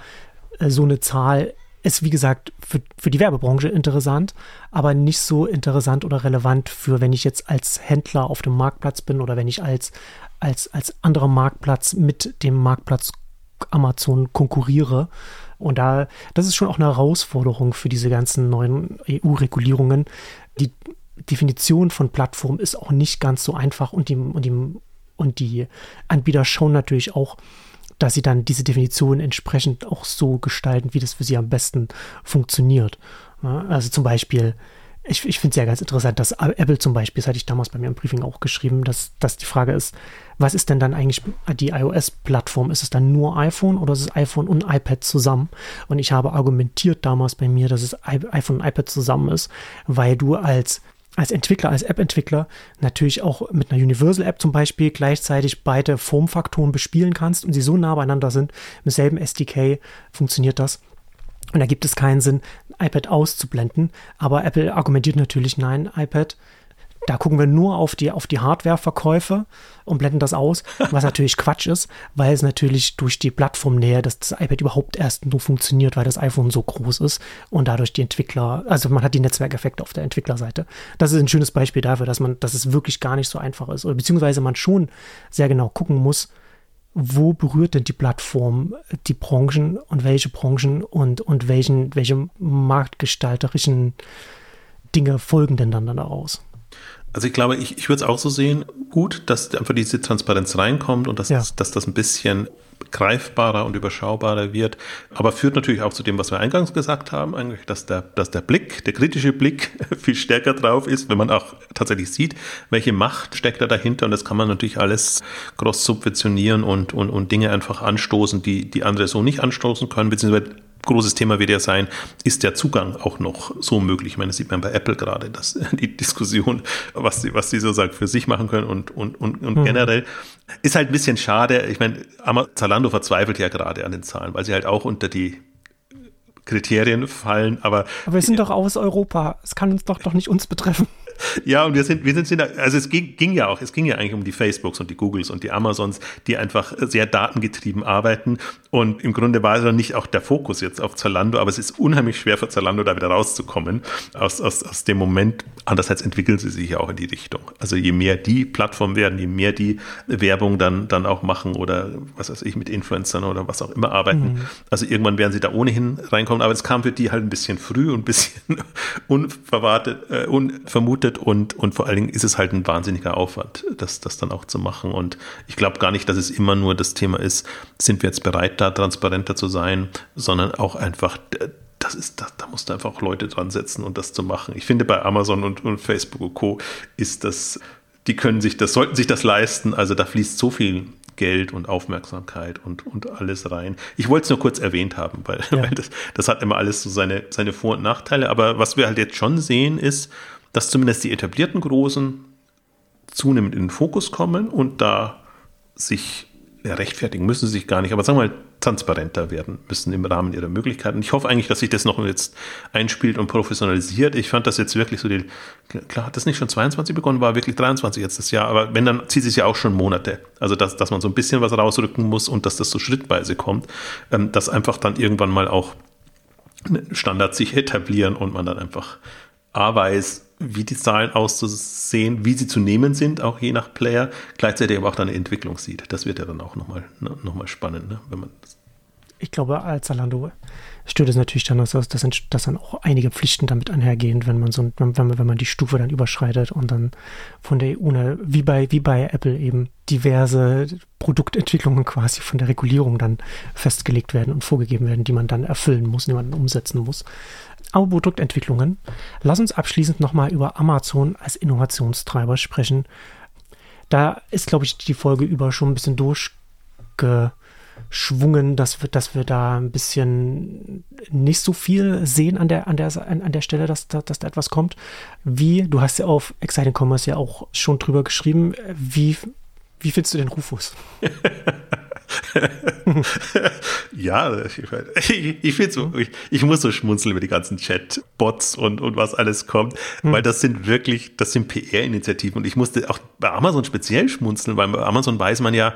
A: äh, so eine Zahl ist, wie gesagt, für, für die Werbebranche interessant, aber nicht so interessant oder relevant für, wenn ich jetzt als Händler auf dem Marktplatz bin oder wenn ich als, als, als anderer Marktplatz mit dem Marktplatz Amazon konkurriere. Und da, das ist schon auch eine Herausforderung für diese ganzen neuen EU-Regulierungen. Die Definition von Plattform ist auch nicht ganz so einfach und die, und die, und die Anbieter schauen natürlich auch, dass sie dann diese Definition entsprechend auch so gestalten, wie das für sie am besten funktioniert. Also zum Beispiel, ich, ich finde es ja ganz interessant, dass Apple zum Beispiel, das hatte ich damals bei mir im Briefing auch geschrieben, dass, dass die Frage ist, was ist denn dann eigentlich die iOS-Plattform? Ist es dann nur iPhone oder ist es iPhone und iPad zusammen? Und ich habe argumentiert damals bei mir, dass es iPhone und iPad zusammen ist, weil du als als Entwickler, als App-Entwickler natürlich auch mit einer Universal-App zum Beispiel gleichzeitig beide Formfaktoren bespielen kannst und sie so nah beieinander sind, mit selben SDK funktioniert das. Und da gibt es keinen Sinn, iPad auszublenden. Aber Apple argumentiert natürlich, nein, iPad da gucken wir nur auf die, auf die Hardware-Verkäufe und blenden das aus, was natürlich Quatsch ist, weil es natürlich durch die Plattformnähe, dass das iPad überhaupt erst nur funktioniert, weil das iPhone so groß ist und dadurch die Entwickler, also man hat die Netzwerkeffekte auf der Entwicklerseite. Das ist ein schönes Beispiel dafür, dass man, dass es wirklich gar nicht so einfach ist oder beziehungsweise man schon sehr genau gucken muss, wo berührt denn die Plattform die Branchen und welche Branchen und, und welchen, welche marktgestalterischen Dinge folgen denn dann daraus?
B: Also ich glaube, ich, ich würde es auch so sehen, gut, dass einfach diese Transparenz reinkommt und dass, ja. das, dass das ein bisschen greifbarer und überschaubarer wird. Aber führt natürlich auch zu dem, was wir eingangs gesagt haben, eigentlich, dass der, dass der Blick, der kritische Blick [LAUGHS] viel stärker drauf ist, wenn man auch tatsächlich sieht, welche Macht steckt da dahinter. Und das kann man natürlich alles groß subventionieren und, und, und Dinge einfach anstoßen, die, die andere so nicht anstoßen können, beziehungsweise großes Thema wird ja sein, ist der Zugang auch noch so möglich? Ich meine, das sieht man bei Apple gerade, dass [LAUGHS] die Diskussion, was sie, was sie sozusagen für sich machen können und, und, und, und mhm. generell ist halt ein bisschen schade. Ich meine, Zalando verzweifelt ja gerade an den Zahlen, weil sie halt auch unter die Kriterien fallen, aber.
A: Aber wir sind doch aus Europa. Es kann uns doch doch nicht uns betreffen.
B: Ja, und wir sind, wir sind, also es ging, ging, ja auch, es ging ja eigentlich um die Facebooks und die Googles und die Amazons, die einfach sehr datengetrieben arbeiten. Und im Grunde war es dann nicht auch der Fokus jetzt auf Zalando, aber es ist unheimlich schwer für Zalando da wieder rauszukommen aus, aus, aus dem Moment. Andererseits entwickeln sie sich ja auch in die Richtung. Also je mehr die Plattform werden, je mehr die Werbung dann, dann auch machen oder was weiß ich, mit Influencern oder was auch immer arbeiten. Mhm. Also irgendwann werden sie da ohnehin reinkommen, aber es kam für die halt ein bisschen früh und ein bisschen [LAUGHS] unverwartet, äh, unvermutet vermutet und, und vor allen Dingen ist es halt ein wahnsinniger Aufwand, das, das dann auch zu machen. Und ich glaube gar nicht, dass es immer nur das Thema ist, sind wir jetzt bereit, da transparenter zu sein, sondern auch einfach, das ist, da, da musst du einfach auch Leute dran setzen und das zu machen. Ich finde, bei Amazon und, und Facebook und Co. ist das, die können sich das, sollten sich das leisten. Also da fließt so viel Geld und Aufmerksamkeit und, und alles rein. Ich wollte es nur kurz erwähnt haben, weil, [LAUGHS] ja. weil das, das, hat immer alles so seine, seine Vor- und Nachteile. Aber was wir halt jetzt schon sehen, ist, dass zumindest die etablierten Großen zunehmend in den Fokus kommen und da sich ja, rechtfertigen müssen sie sich gar nicht, aber sagen wir mal, transparenter werden müssen im Rahmen ihrer Möglichkeiten. Ich hoffe eigentlich, dass sich das noch jetzt einspielt und professionalisiert. Ich fand das jetzt wirklich so, die, klar hat das nicht schon 22 begonnen, war wirklich 23 jetzt das Jahr, aber wenn, dann zieht es ja auch schon Monate. Also, dass, dass man so ein bisschen was rausrücken muss und dass das so schrittweise kommt, ähm, dass einfach dann irgendwann mal auch Standards sich etablieren und man dann einfach A weiß, wie die Zahlen auszusehen, wie sie zu nehmen sind, auch je nach Player, gleichzeitig aber auch dann eine Entwicklung sieht. Das wird ja dann auch nochmal noch mal spannend, ne? wenn man
A: ich glaube, als Zalando stört es natürlich dann, dass, dass, dass dann auch einige Pflichten damit einhergehen, wenn man so wenn man, wenn man die Stufe dann überschreitet und dann von der EU, ne, wie bei, wie bei Apple eben diverse Produktentwicklungen quasi von der Regulierung dann festgelegt werden und vorgegeben werden, die man dann erfüllen muss, die man dann umsetzen muss. Aber Produktentwicklungen. Lass uns abschließend nochmal über Amazon als Innovationstreiber sprechen. Da ist, glaube ich, die Folge über schon ein bisschen durchgeschwungen, dass wir, dass wir da ein bisschen nicht so viel sehen an der, an der, an der Stelle, dass, dass da etwas kommt. Wie, du hast ja auf Exciting Commerce ja auch schon drüber geschrieben, wie, wie findest du den Rufus? [LAUGHS] [LAUGHS]
B: ja, ich, ich so, ich, ich, muss so schmunzeln über die ganzen Chat-Bots und, und was alles kommt, hm. weil das sind wirklich, das sind PR-Initiativen und ich musste auch bei Amazon speziell schmunzeln, weil bei Amazon weiß man ja,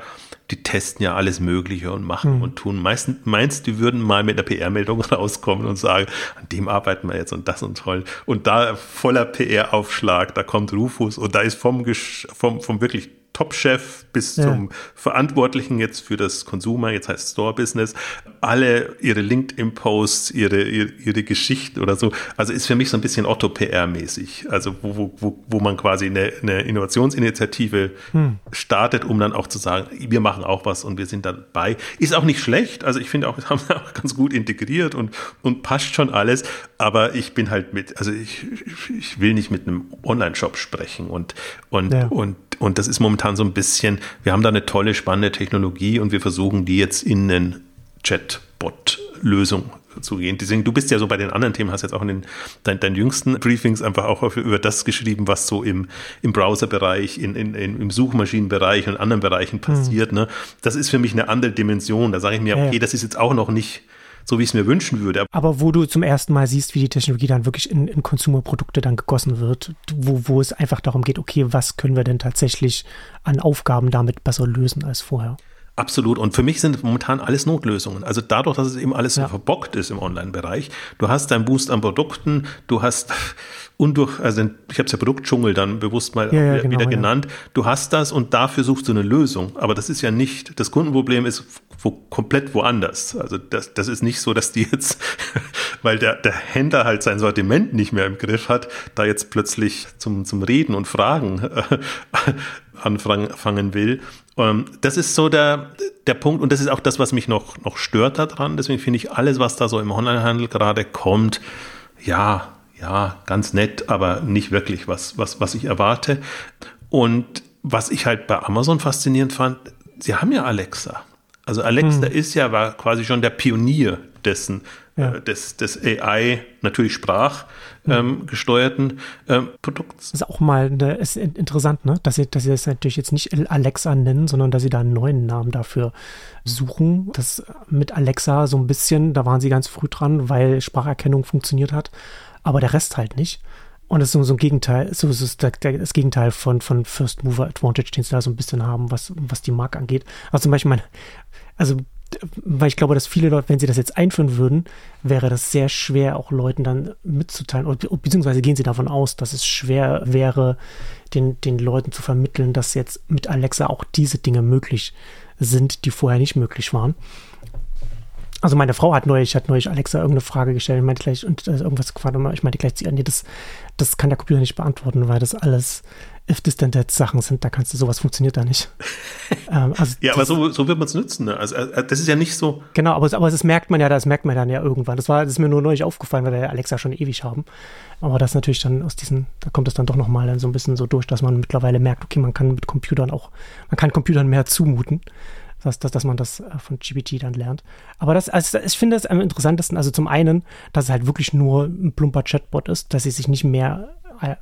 B: die testen ja alles Mögliche und machen hm. und tun. Meistens meinst du, würden mal mit einer PR-Meldung [LAUGHS] rauskommen und sagen, an dem arbeiten wir jetzt und das und toll. Und da voller PR-Aufschlag, da kommt Rufus und da ist vom, vom, vom wirklich Top-Chef bis ja. zum Verantwortlichen jetzt für das Consumer, jetzt heißt Store-Business, alle ihre LinkedIn-Posts, ihre, ihre, ihre, Geschichten oder so. Also ist für mich so ein bisschen Otto-PR-mäßig. Also wo, wo, wo man quasi eine, eine Innovationsinitiative hm. startet, um dann auch zu sagen, wir machen auch was und wir sind dabei. Ist auch nicht schlecht. Also ich finde auch, das [LAUGHS] haben wir auch ganz gut integriert und, und passt schon alles. Aber ich bin halt mit, also ich, ich will nicht mit einem Online-Shop sprechen und, und, ja. und und das ist momentan so ein bisschen, wir haben da eine tolle, spannende Technologie und wir versuchen die jetzt in einen Chatbot-Lösung zu gehen. Deswegen, du bist ja so bei den anderen Themen, hast jetzt auch in den dein, deinen jüngsten Briefings einfach auch über das geschrieben, was so im, im Browserbereich, in, in, im Suchmaschinenbereich und anderen Bereichen passiert. Mhm. Ne? Das ist für mich eine andere Dimension. Da sage ich mir, okay, das ist jetzt auch noch nicht so wie ich es mir wünschen würde.
A: Aber wo du zum ersten Mal siehst, wie die Technologie dann wirklich in, in Consumer-Produkte dann gegossen wird, wo, wo es einfach darum geht, okay, was können wir denn tatsächlich an Aufgaben damit besser lösen als vorher?
B: Absolut. Und für mich sind momentan alles Notlösungen. Also dadurch, dass es eben alles ja. so verbockt ist im Online-Bereich. Du hast deinen Boost an Produkten, du hast [LAUGHS] undurch, also ich habe es ja Produktdschungel dann bewusst mal ja, ja, wieder genau, genannt. Du hast das und dafür suchst du eine Lösung. Aber das ist ja nicht, das Kundenproblem ist wo, komplett woanders. Also das, das ist nicht so, dass die jetzt, [LAUGHS] weil der, der Händler halt sein Sortiment nicht mehr im Griff hat, da jetzt plötzlich zum, zum Reden und Fragen äh, [LAUGHS] anfangen will. Ähm, das ist so der, der Punkt und das ist auch das, was mich noch, noch stört daran. Deswegen finde ich alles, was da so im Onlinehandel gerade kommt, ja, ja, ganz nett, aber nicht wirklich was, was, was ich erwarte. Und was ich halt bei Amazon faszinierend fand, sie haben ja Alexa. Also Alexa hm. ist ja war quasi schon der Pionier dessen, ja. äh, des, des AI, natürlich sprachgesteuerten hm. ähm, ähm, Produkts.
A: Das ist auch mal eine, ist interessant, ne? dass, sie, dass sie das natürlich jetzt nicht Alexa nennen, sondern dass sie da einen neuen Namen dafür suchen. Das mit Alexa so ein bisschen, da waren sie ganz früh dran, weil Spracherkennung funktioniert hat, aber der Rest halt nicht. Und das ist so, so ein Gegenteil, so ist das, das Gegenteil von, von First Mover Advantage, den sie da so ein bisschen haben, was, was die Marke angeht. Also zum Beispiel, mein, also, weil ich glaube, dass viele Leute, wenn sie das jetzt einführen würden, wäre das sehr schwer, auch Leuten dann mitzuteilen, beziehungsweise gehen sie davon aus, dass es schwer wäre, den, den Leuten zu vermitteln, dass jetzt mit Alexa auch diese Dinge möglich sind, die vorher nicht möglich waren. Also meine Frau hat neulich, hat neulich Alexa irgendeine Frage gestellt, meinte gleich, und irgendwas gefragt, ich meinte gleich zu ihr, nee, das, das kann der Computer nicht beantworten, weil das alles If-This-Then-That-Sachen sind, da kannst du, sowas funktioniert da nicht. [LAUGHS]
B: ähm, also ja, aber so, so wird man es nutzen. Ne? Also, äh, das ist ja nicht so.
A: Genau, aber, aber das merkt man ja, das merkt man dann ja irgendwann. Das war, das ist mir nur neulich aufgefallen, weil wir Alexa schon ewig haben. Aber das natürlich dann aus diesen, da kommt es dann doch nochmal dann so ein bisschen so durch, dass man mittlerweile merkt, okay, man kann mit Computern auch, man kann Computern mehr zumuten dass, dass, dass man das äh, von GPT dann lernt. Aber das, also ich finde es am interessantesten, also zum einen, dass es halt wirklich nur ein plumper Chatbot ist, dass sie sich nicht mehr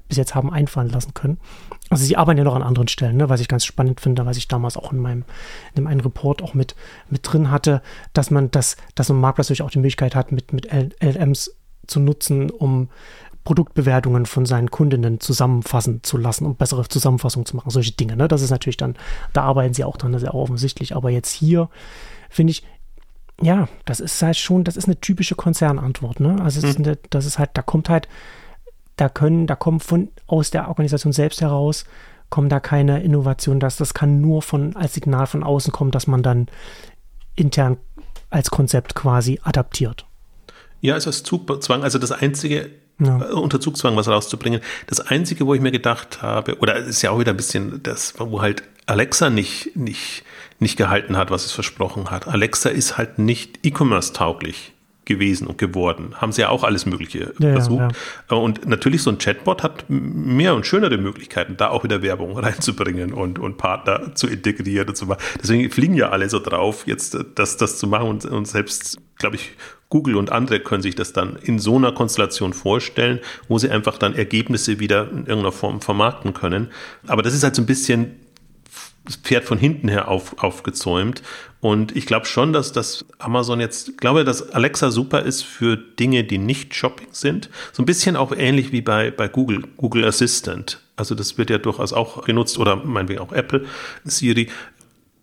A: bis jetzt haben einfallen lassen können. Also sie arbeiten ja noch an anderen Stellen, ne, was ich ganz spannend finde, was ich damals auch in meinem in dem einen Report auch mit, mit drin hatte, dass man das, dass ein Marktplatz natürlich auch die Möglichkeit hat, mit, mit LMs zu nutzen, um Produktbewertungen von seinen Kundinnen zusammenfassen zu lassen, um bessere Zusammenfassungen zu machen. Solche Dinge, ne? Das ist natürlich dann, da arbeiten sie auch dran, das ist ja auch offensichtlich. Aber jetzt hier finde ich, ja, das ist halt schon, das ist eine typische Konzernantwort, ne? Also es ist eine, das ist halt, da kommt halt, da können, da kommen von aus der Organisation selbst heraus, kommen da keine Innovationen, das, das kann nur von als Signal von außen kommen, dass man dann intern als Konzept quasi adaptiert.
B: Ja, es ist Zugzwang. Also das einzige ja. Äh, unter Zugzwang was rauszubringen. Das Einzige, wo ich mir gedacht habe, oder ist ja auch wieder ein bisschen das, wo halt Alexa nicht, nicht, nicht gehalten hat, was es versprochen hat. Alexa ist halt nicht E-Commerce tauglich gewesen und geworden. Haben sie ja auch alles Mögliche ja, versucht. Ja, ja. Und natürlich so ein Chatbot hat mehr und schönere Möglichkeiten, da auch wieder Werbung [LAUGHS] reinzubringen und, und Partner zu integrieren und so weiter. Deswegen fliegen ja alle so drauf, jetzt das, das zu machen und, und selbst, glaube ich, Google und andere können sich das dann in so einer Konstellation vorstellen, wo sie einfach dann Ergebnisse wieder in irgendeiner Form vermarkten können. Aber das ist halt so ein bisschen das Pferd von hinten her auf, aufgezäumt. Und ich glaube schon, dass das Amazon jetzt, glaube, dass Alexa super ist für Dinge, die nicht Shopping sind. So ein bisschen auch ähnlich wie bei, bei Google, Google Assistant. Also das wird ja durchaus auch genutzt oder meinetwegen auch Apple, Siri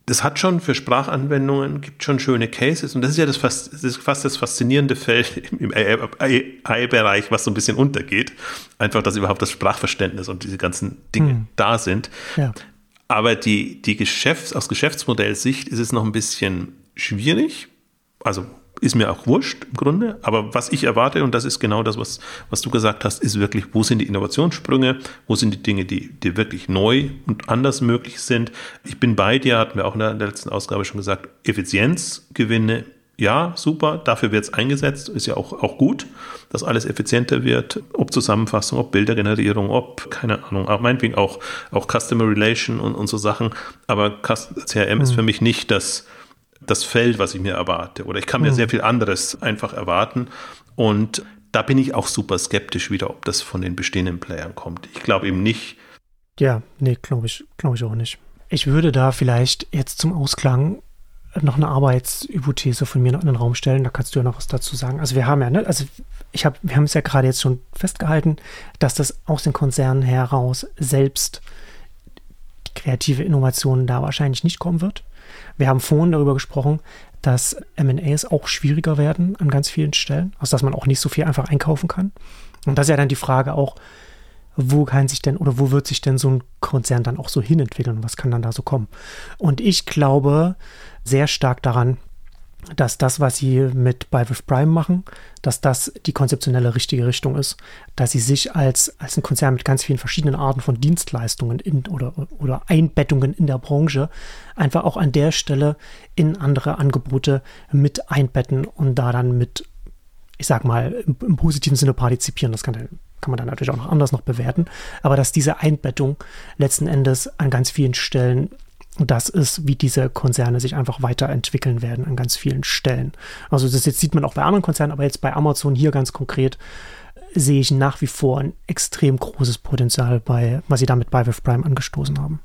B: das hat schon für Sprachanwendungen, gibt schon schöne Cases und das ist ja das fast das, fast das faszinierende Feld [LAUGHS] im AI-Bereich, was so ein bisschen untergeht. Einfach, dass überhaupt das Sprachverständnis und diese ganzen Dinge hm. da sind. Ja. Aber die, die Geschäfts-, aus Geschäftsmodellsicht ist es noch ein bisschen schwierig. Also ist mir auch wurscht im Grunde, aber was ich erwarte, und das ist genau das, was, was du gesagt hast, ist wirklich, wo sind die Innovationssprünge, wo sind die Dinge, die, die wirklich neu und anders möglich sind. Ich bin bei dir, hatten wir auch in der, in der letzten Ausgabe schon gesagt, Effizienzgewinne, ja, super, dafür wird es eingesetzt, ist ja auch, auch gut, dass alles effizienter wird, ob Zusammenfassung, ob Bildergenerierung, ob, keine Ahnung, auch meinetwegen auch, auch Customer Relation und, und so Sachen, aber CRM mhm. ist für mich nicht das, das Feld, was ich mir erwarte. Oder ich kann mir mhm. sehr viel anderes einfach erwarten. Und da bin ich auch super skeptisch wieder, ob das von den bestehenden Playern kommt. Ich glaube eben nicht.
A: Ja, nee, glaube ich, glaube ich auch nicht. Ich würde da vielleicht jetzt zum Ausklang noch eine Arbeitshypothese von mir noch in den Raum stellen. Da kannst du ja noch was dazu sagen. Also wir haben ja, ne, also ich habe, wir haben es ja gerade jetzt schon festgehalten, dass das aus den Konzernen heraus selbst die kreative Innovation da wahrscheinlich nicht kommen wird. Wir haben vorhin darüber gesprochen, dass M&As auch schwieriger werden an ganz vielen Stellen, also dass man auch nicht so viel einfach einkaufen kann. Und das ist ja dann die Frage auch, wo kann sich denn oder wo wird sich denn so ein Konzern dann auch so hinentwickeln? Was kann dann da so kommen? Und ich glaube sehr stark daran, dass das, was sie mit with Prime machen, dass das die konzeptionelle richtige Richtung ist, dass sie sich als, als ein Konzern mit ganz vielen verschiedenen Arten von Dienstleistungen in, oder, oder Einbettungen in der Branche einfach auch an der Stelle in andere Angebote mit einbetten und da dann mit, ich sag mal, im, im positiven Sinne partizipieren. Das kann, kann man dann natürlich auch noch anders noch bewerten, aber dass diese Einbettung letzten Endes an ganz vielen Stellen das ist, wie diese Konzerne sich einfach weiterentwickeln werden an ganz vielen Stellen. Also das jetzt sieht man auch bei anderen Konzernen, aber jetzt bei Amazon hier ganz konkret äh, sehe ich nach wie vor ein extrem großes Potenzial bei, was sie damit bei With Prime angestoßen haben.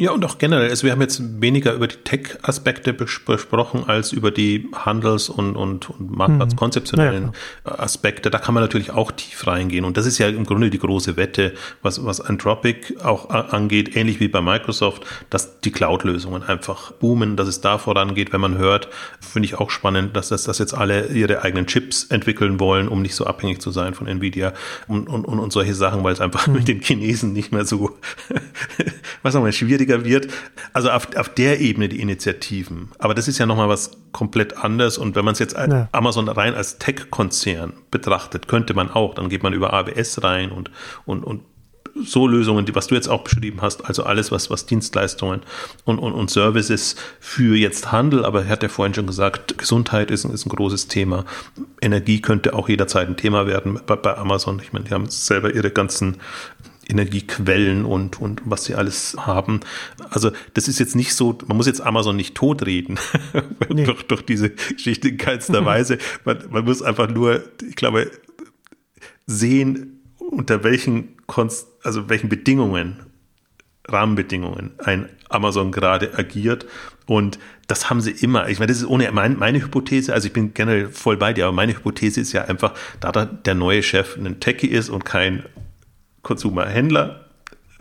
B: Ja, und auch generell. Also wir haben jetzt weniger über die Tech-Aspekte besprochen als über die Handels- und, und, und Marktplatzkonzeptionellen ja, Aspekte. Da kann man natürlich auch tief reingehen. Und das ist ja im Grunde die große Wette, was, was Anthropic auch angeht, ähnlich wie bei Microsoft, dass die Cloud-Lösungen einfach boomen, dass es da vorangeht. Wenn man hört, finde ich auch spannend, dass, das, dass jetzt alle ihre eigenen Chips entwickeln wollen, um nicht so abhängig zu sein von Nvidia und, und, und, und solche Sachen, weil es einfach mhm. mit den Chinesen nicht mehr so, [LAUGHS] was sagen wir, schwierig schwieriger wird. Also auf, auf der Ebene die Initiativen. Aber das ist ja nochmal was komplett anderes. Und wenn man es jetzt ja. Amazon rein als Tech-Konzern betrachtet, könnte man auch. Dann geht man über AWS rein und, und, und so Lösungen, die, was du jetzt auch beschrieben hast, also alles, was, was Dienstleistungen und, und, und Services für jetzt Handel, aber er hat ja vorhin schon gesagt, Gesundheit ist, ist ein großes Thema. Energie könnte auch jederzeit ein Thema werden bei, bei Amazon. Ich meine, die haben selber ihre ganzen Energiequellen und, und was sie alles haben. Also das ist jetzt nicht so, man muss jetzt Amazon nicht totreden [LAUGHS] nee. durch, durch diese Geschichte in keinster Weise. Man, man muss einfach nur, ich glaube, sehen, unter welchen, Konst also welchen Bedingungen, Rahmenbedingungen ein Amazon gerade agiert. Und das haben sie immer. Ich meine, das ist ohne mein, meine Hypothese, also ich bin generell voll bei dir, aber meine Hypothese ist ja einfach, da der neue Chef ein Techie ist und kein Konsumerhändler,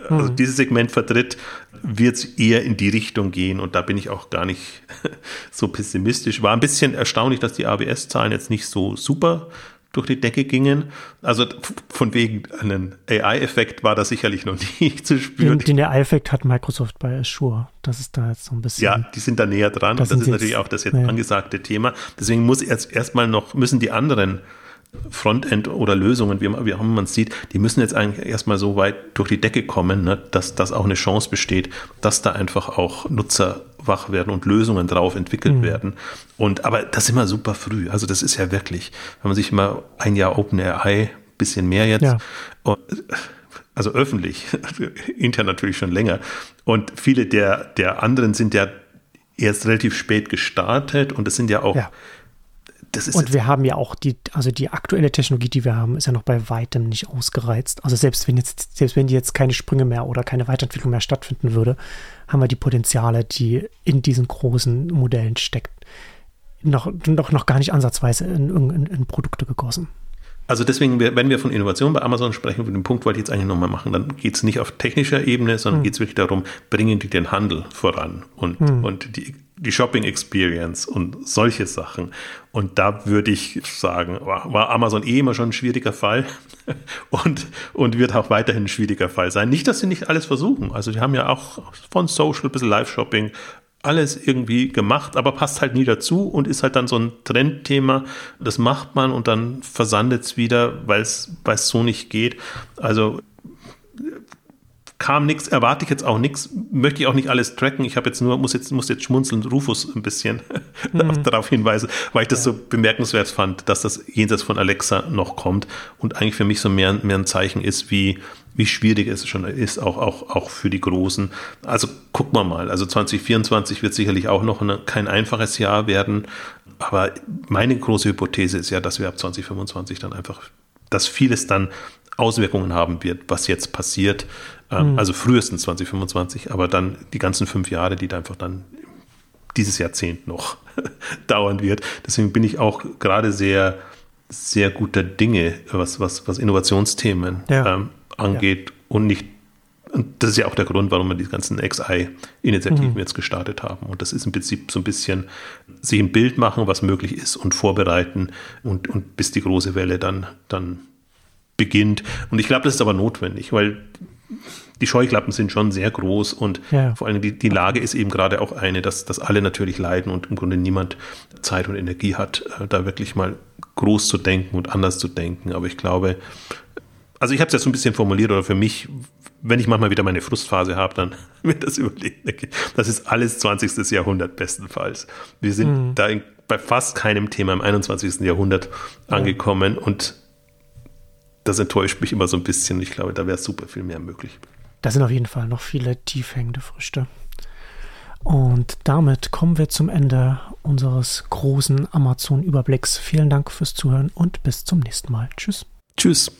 B: also mhm. dieses Segment vertritt, wird es eher in die Richtung gehen und da bin ich auch gar nicht [LAUGHS] so pessimistisch. War ein bisschen erstaunlich, dass die ABS-Zahlen jetzt nicht so super durch die Decke gingen. Also von wegen einem AI-Effekt war das sicherlich noch [LAUGHS] nicht zu spüren.
A: Den, den AI-Effekt hat Microsoft bei Azure. Das ist da jetzt so ein bisschen.
B: Ja, die sind da näher dran das und das ist natürlich auch das jetzt ja. angesagte Thema. Deswegen muss jetzt erstmal noch, müssen die anderen Frontend oder Lösungen, wie, wie man es sieht, die müssen jetzt eigentlich erstmal so weit durch die Decke kommen, ne, dass das auch eine Chance besteht, dass da einfach auch Nutzer wach werden und Lösungen drauf entwickelt mhm. werden. Und aber das ist immer super früh. Also das ist ja wirklich, wenn man sich immer ein Jahr OpenAI, bisschen mehr jetzt, ja. also öffentlich, [LAUGHS] intern natürlich schon länger. Und viele der, der anderen sind ja erst relativ spät gestartet und es sind ja auch ja
A: und wir haben ja auch die, also die aktuelle Technologie, die wir haben, ist ja noch bei weitem nicht ausgereizt. Also selbst wenn jetzt, selbst wenn jetzt keine Sprünge mehr oder keine Weiterentwicklung mehr stattfinden würde, haben wir die Potenziale, die in diesen großen Modellen steckt, noch, noch, noch gar nicht ansatzweise in, in, in Produkte gegossen.
B: Also deswegen, wenn wir von Innovation bei Amazon sprechen, dem Punkt wollte ich jetzt eigentlich nochmal machen, dann geht es nicht auf technischer Ebene, sondern hm. geht es wirklich darum, bringen die den Handel voran und, hm. und die die Shopping Experience und solche Sachen. Und da würde ich sagen, war, Amazon eh immer schon ein schwieriger Fall [LAUGHS] und, und wird auch weiterhin ein schwieriger Fall sein. Nicht, dass sie nicht alles versuchen. Also die haben ja auch von Social bis Live-Shopping alles irgendwie gemacht, aber passt halt nie dazu und ist halt dann so ein Trendthema. Das macht man und dann versandet es wieder, weil es so nicht geht. Also kam nichts, erwarte ich jetzt auch nichts, möchte ich auch nicht alles tracken. Ich habe jetzt nur, muss jetzt, muss jetzt schmunzeln, Rufus ein bisschen [LAUGHS] mhm. darauf hinweisen, weil ich das ja. so bemerkenswert fand, dass das jenseits von Alexa noch kommt und eigentlich für mich so mehr, mehr ein Zeichen ist, wie, wie schwierig es schon ist, auch, auch, auch für die Großen. Also gucken wir mal. Also 2024 wird sicherlich auch noch eine, kein einfaches Jahr werden. Aber meine große Hypothese ist ja, dass wir ab 2025 dann einfach, dass vieles dann Auswirkungen haben wird, was jetzt passiert. Ähm, mhm. Also frühestens 2025, aber dann die ganzen fünf Jahre, die da einfach dann dieses Jahrzehnt noch [LAUGHS] dauern wird. Deswegen bin ich auch gerade sehr, sehr guter Dinge, was, was, was Innovationsthemen ja. ähm, angeht ja. und nicht und das ist ja auch der Grund, warum wir die ganzen XI-Initiativen mhm. jetzt gestartet haben. Und das ist im Prinzip so ein bisschen sich ein Bild machen, was möglich ist und vorbereiten und, und bis die große Welle dann, dann beginnt. Und ich glaube, das ist aber notwendig, weil die Scheuklappen sind schon sehr groß und ja. vor allem die, die Lage ist eben gerade auch eine, dass, dass alle natürlich leiden und im Grunde niemand Zeit und Energie hat, äh, da wirklich mal groß zu denken und anders zu denken. Aber ich glaube, also ich habe es jetzt so ein bisschen formuliert oder für mich, wenn ich manchmal wieder meine Frustphase habe, dann [LAUGHS] wird das überlegen. Das ist alles 20. Jahrhundert bestenfalls. Wir sind mhm. da in, bei fast keinem Thema im 21. Jahrhundert angekommen ja. und das enttäuscht mich immer so ein bisschen. Ich glaube, da wäre super viel mehr möglich.
A: Da sind auf jeden Fall noch viele tiefhängende Früchte. Und damit kommen wir zum Ende unseres großen Amazon-Überblicks. Vielen Dank fürs Zuhören und bis zum nächsten Mal. Tschüss.
B: Tschüss.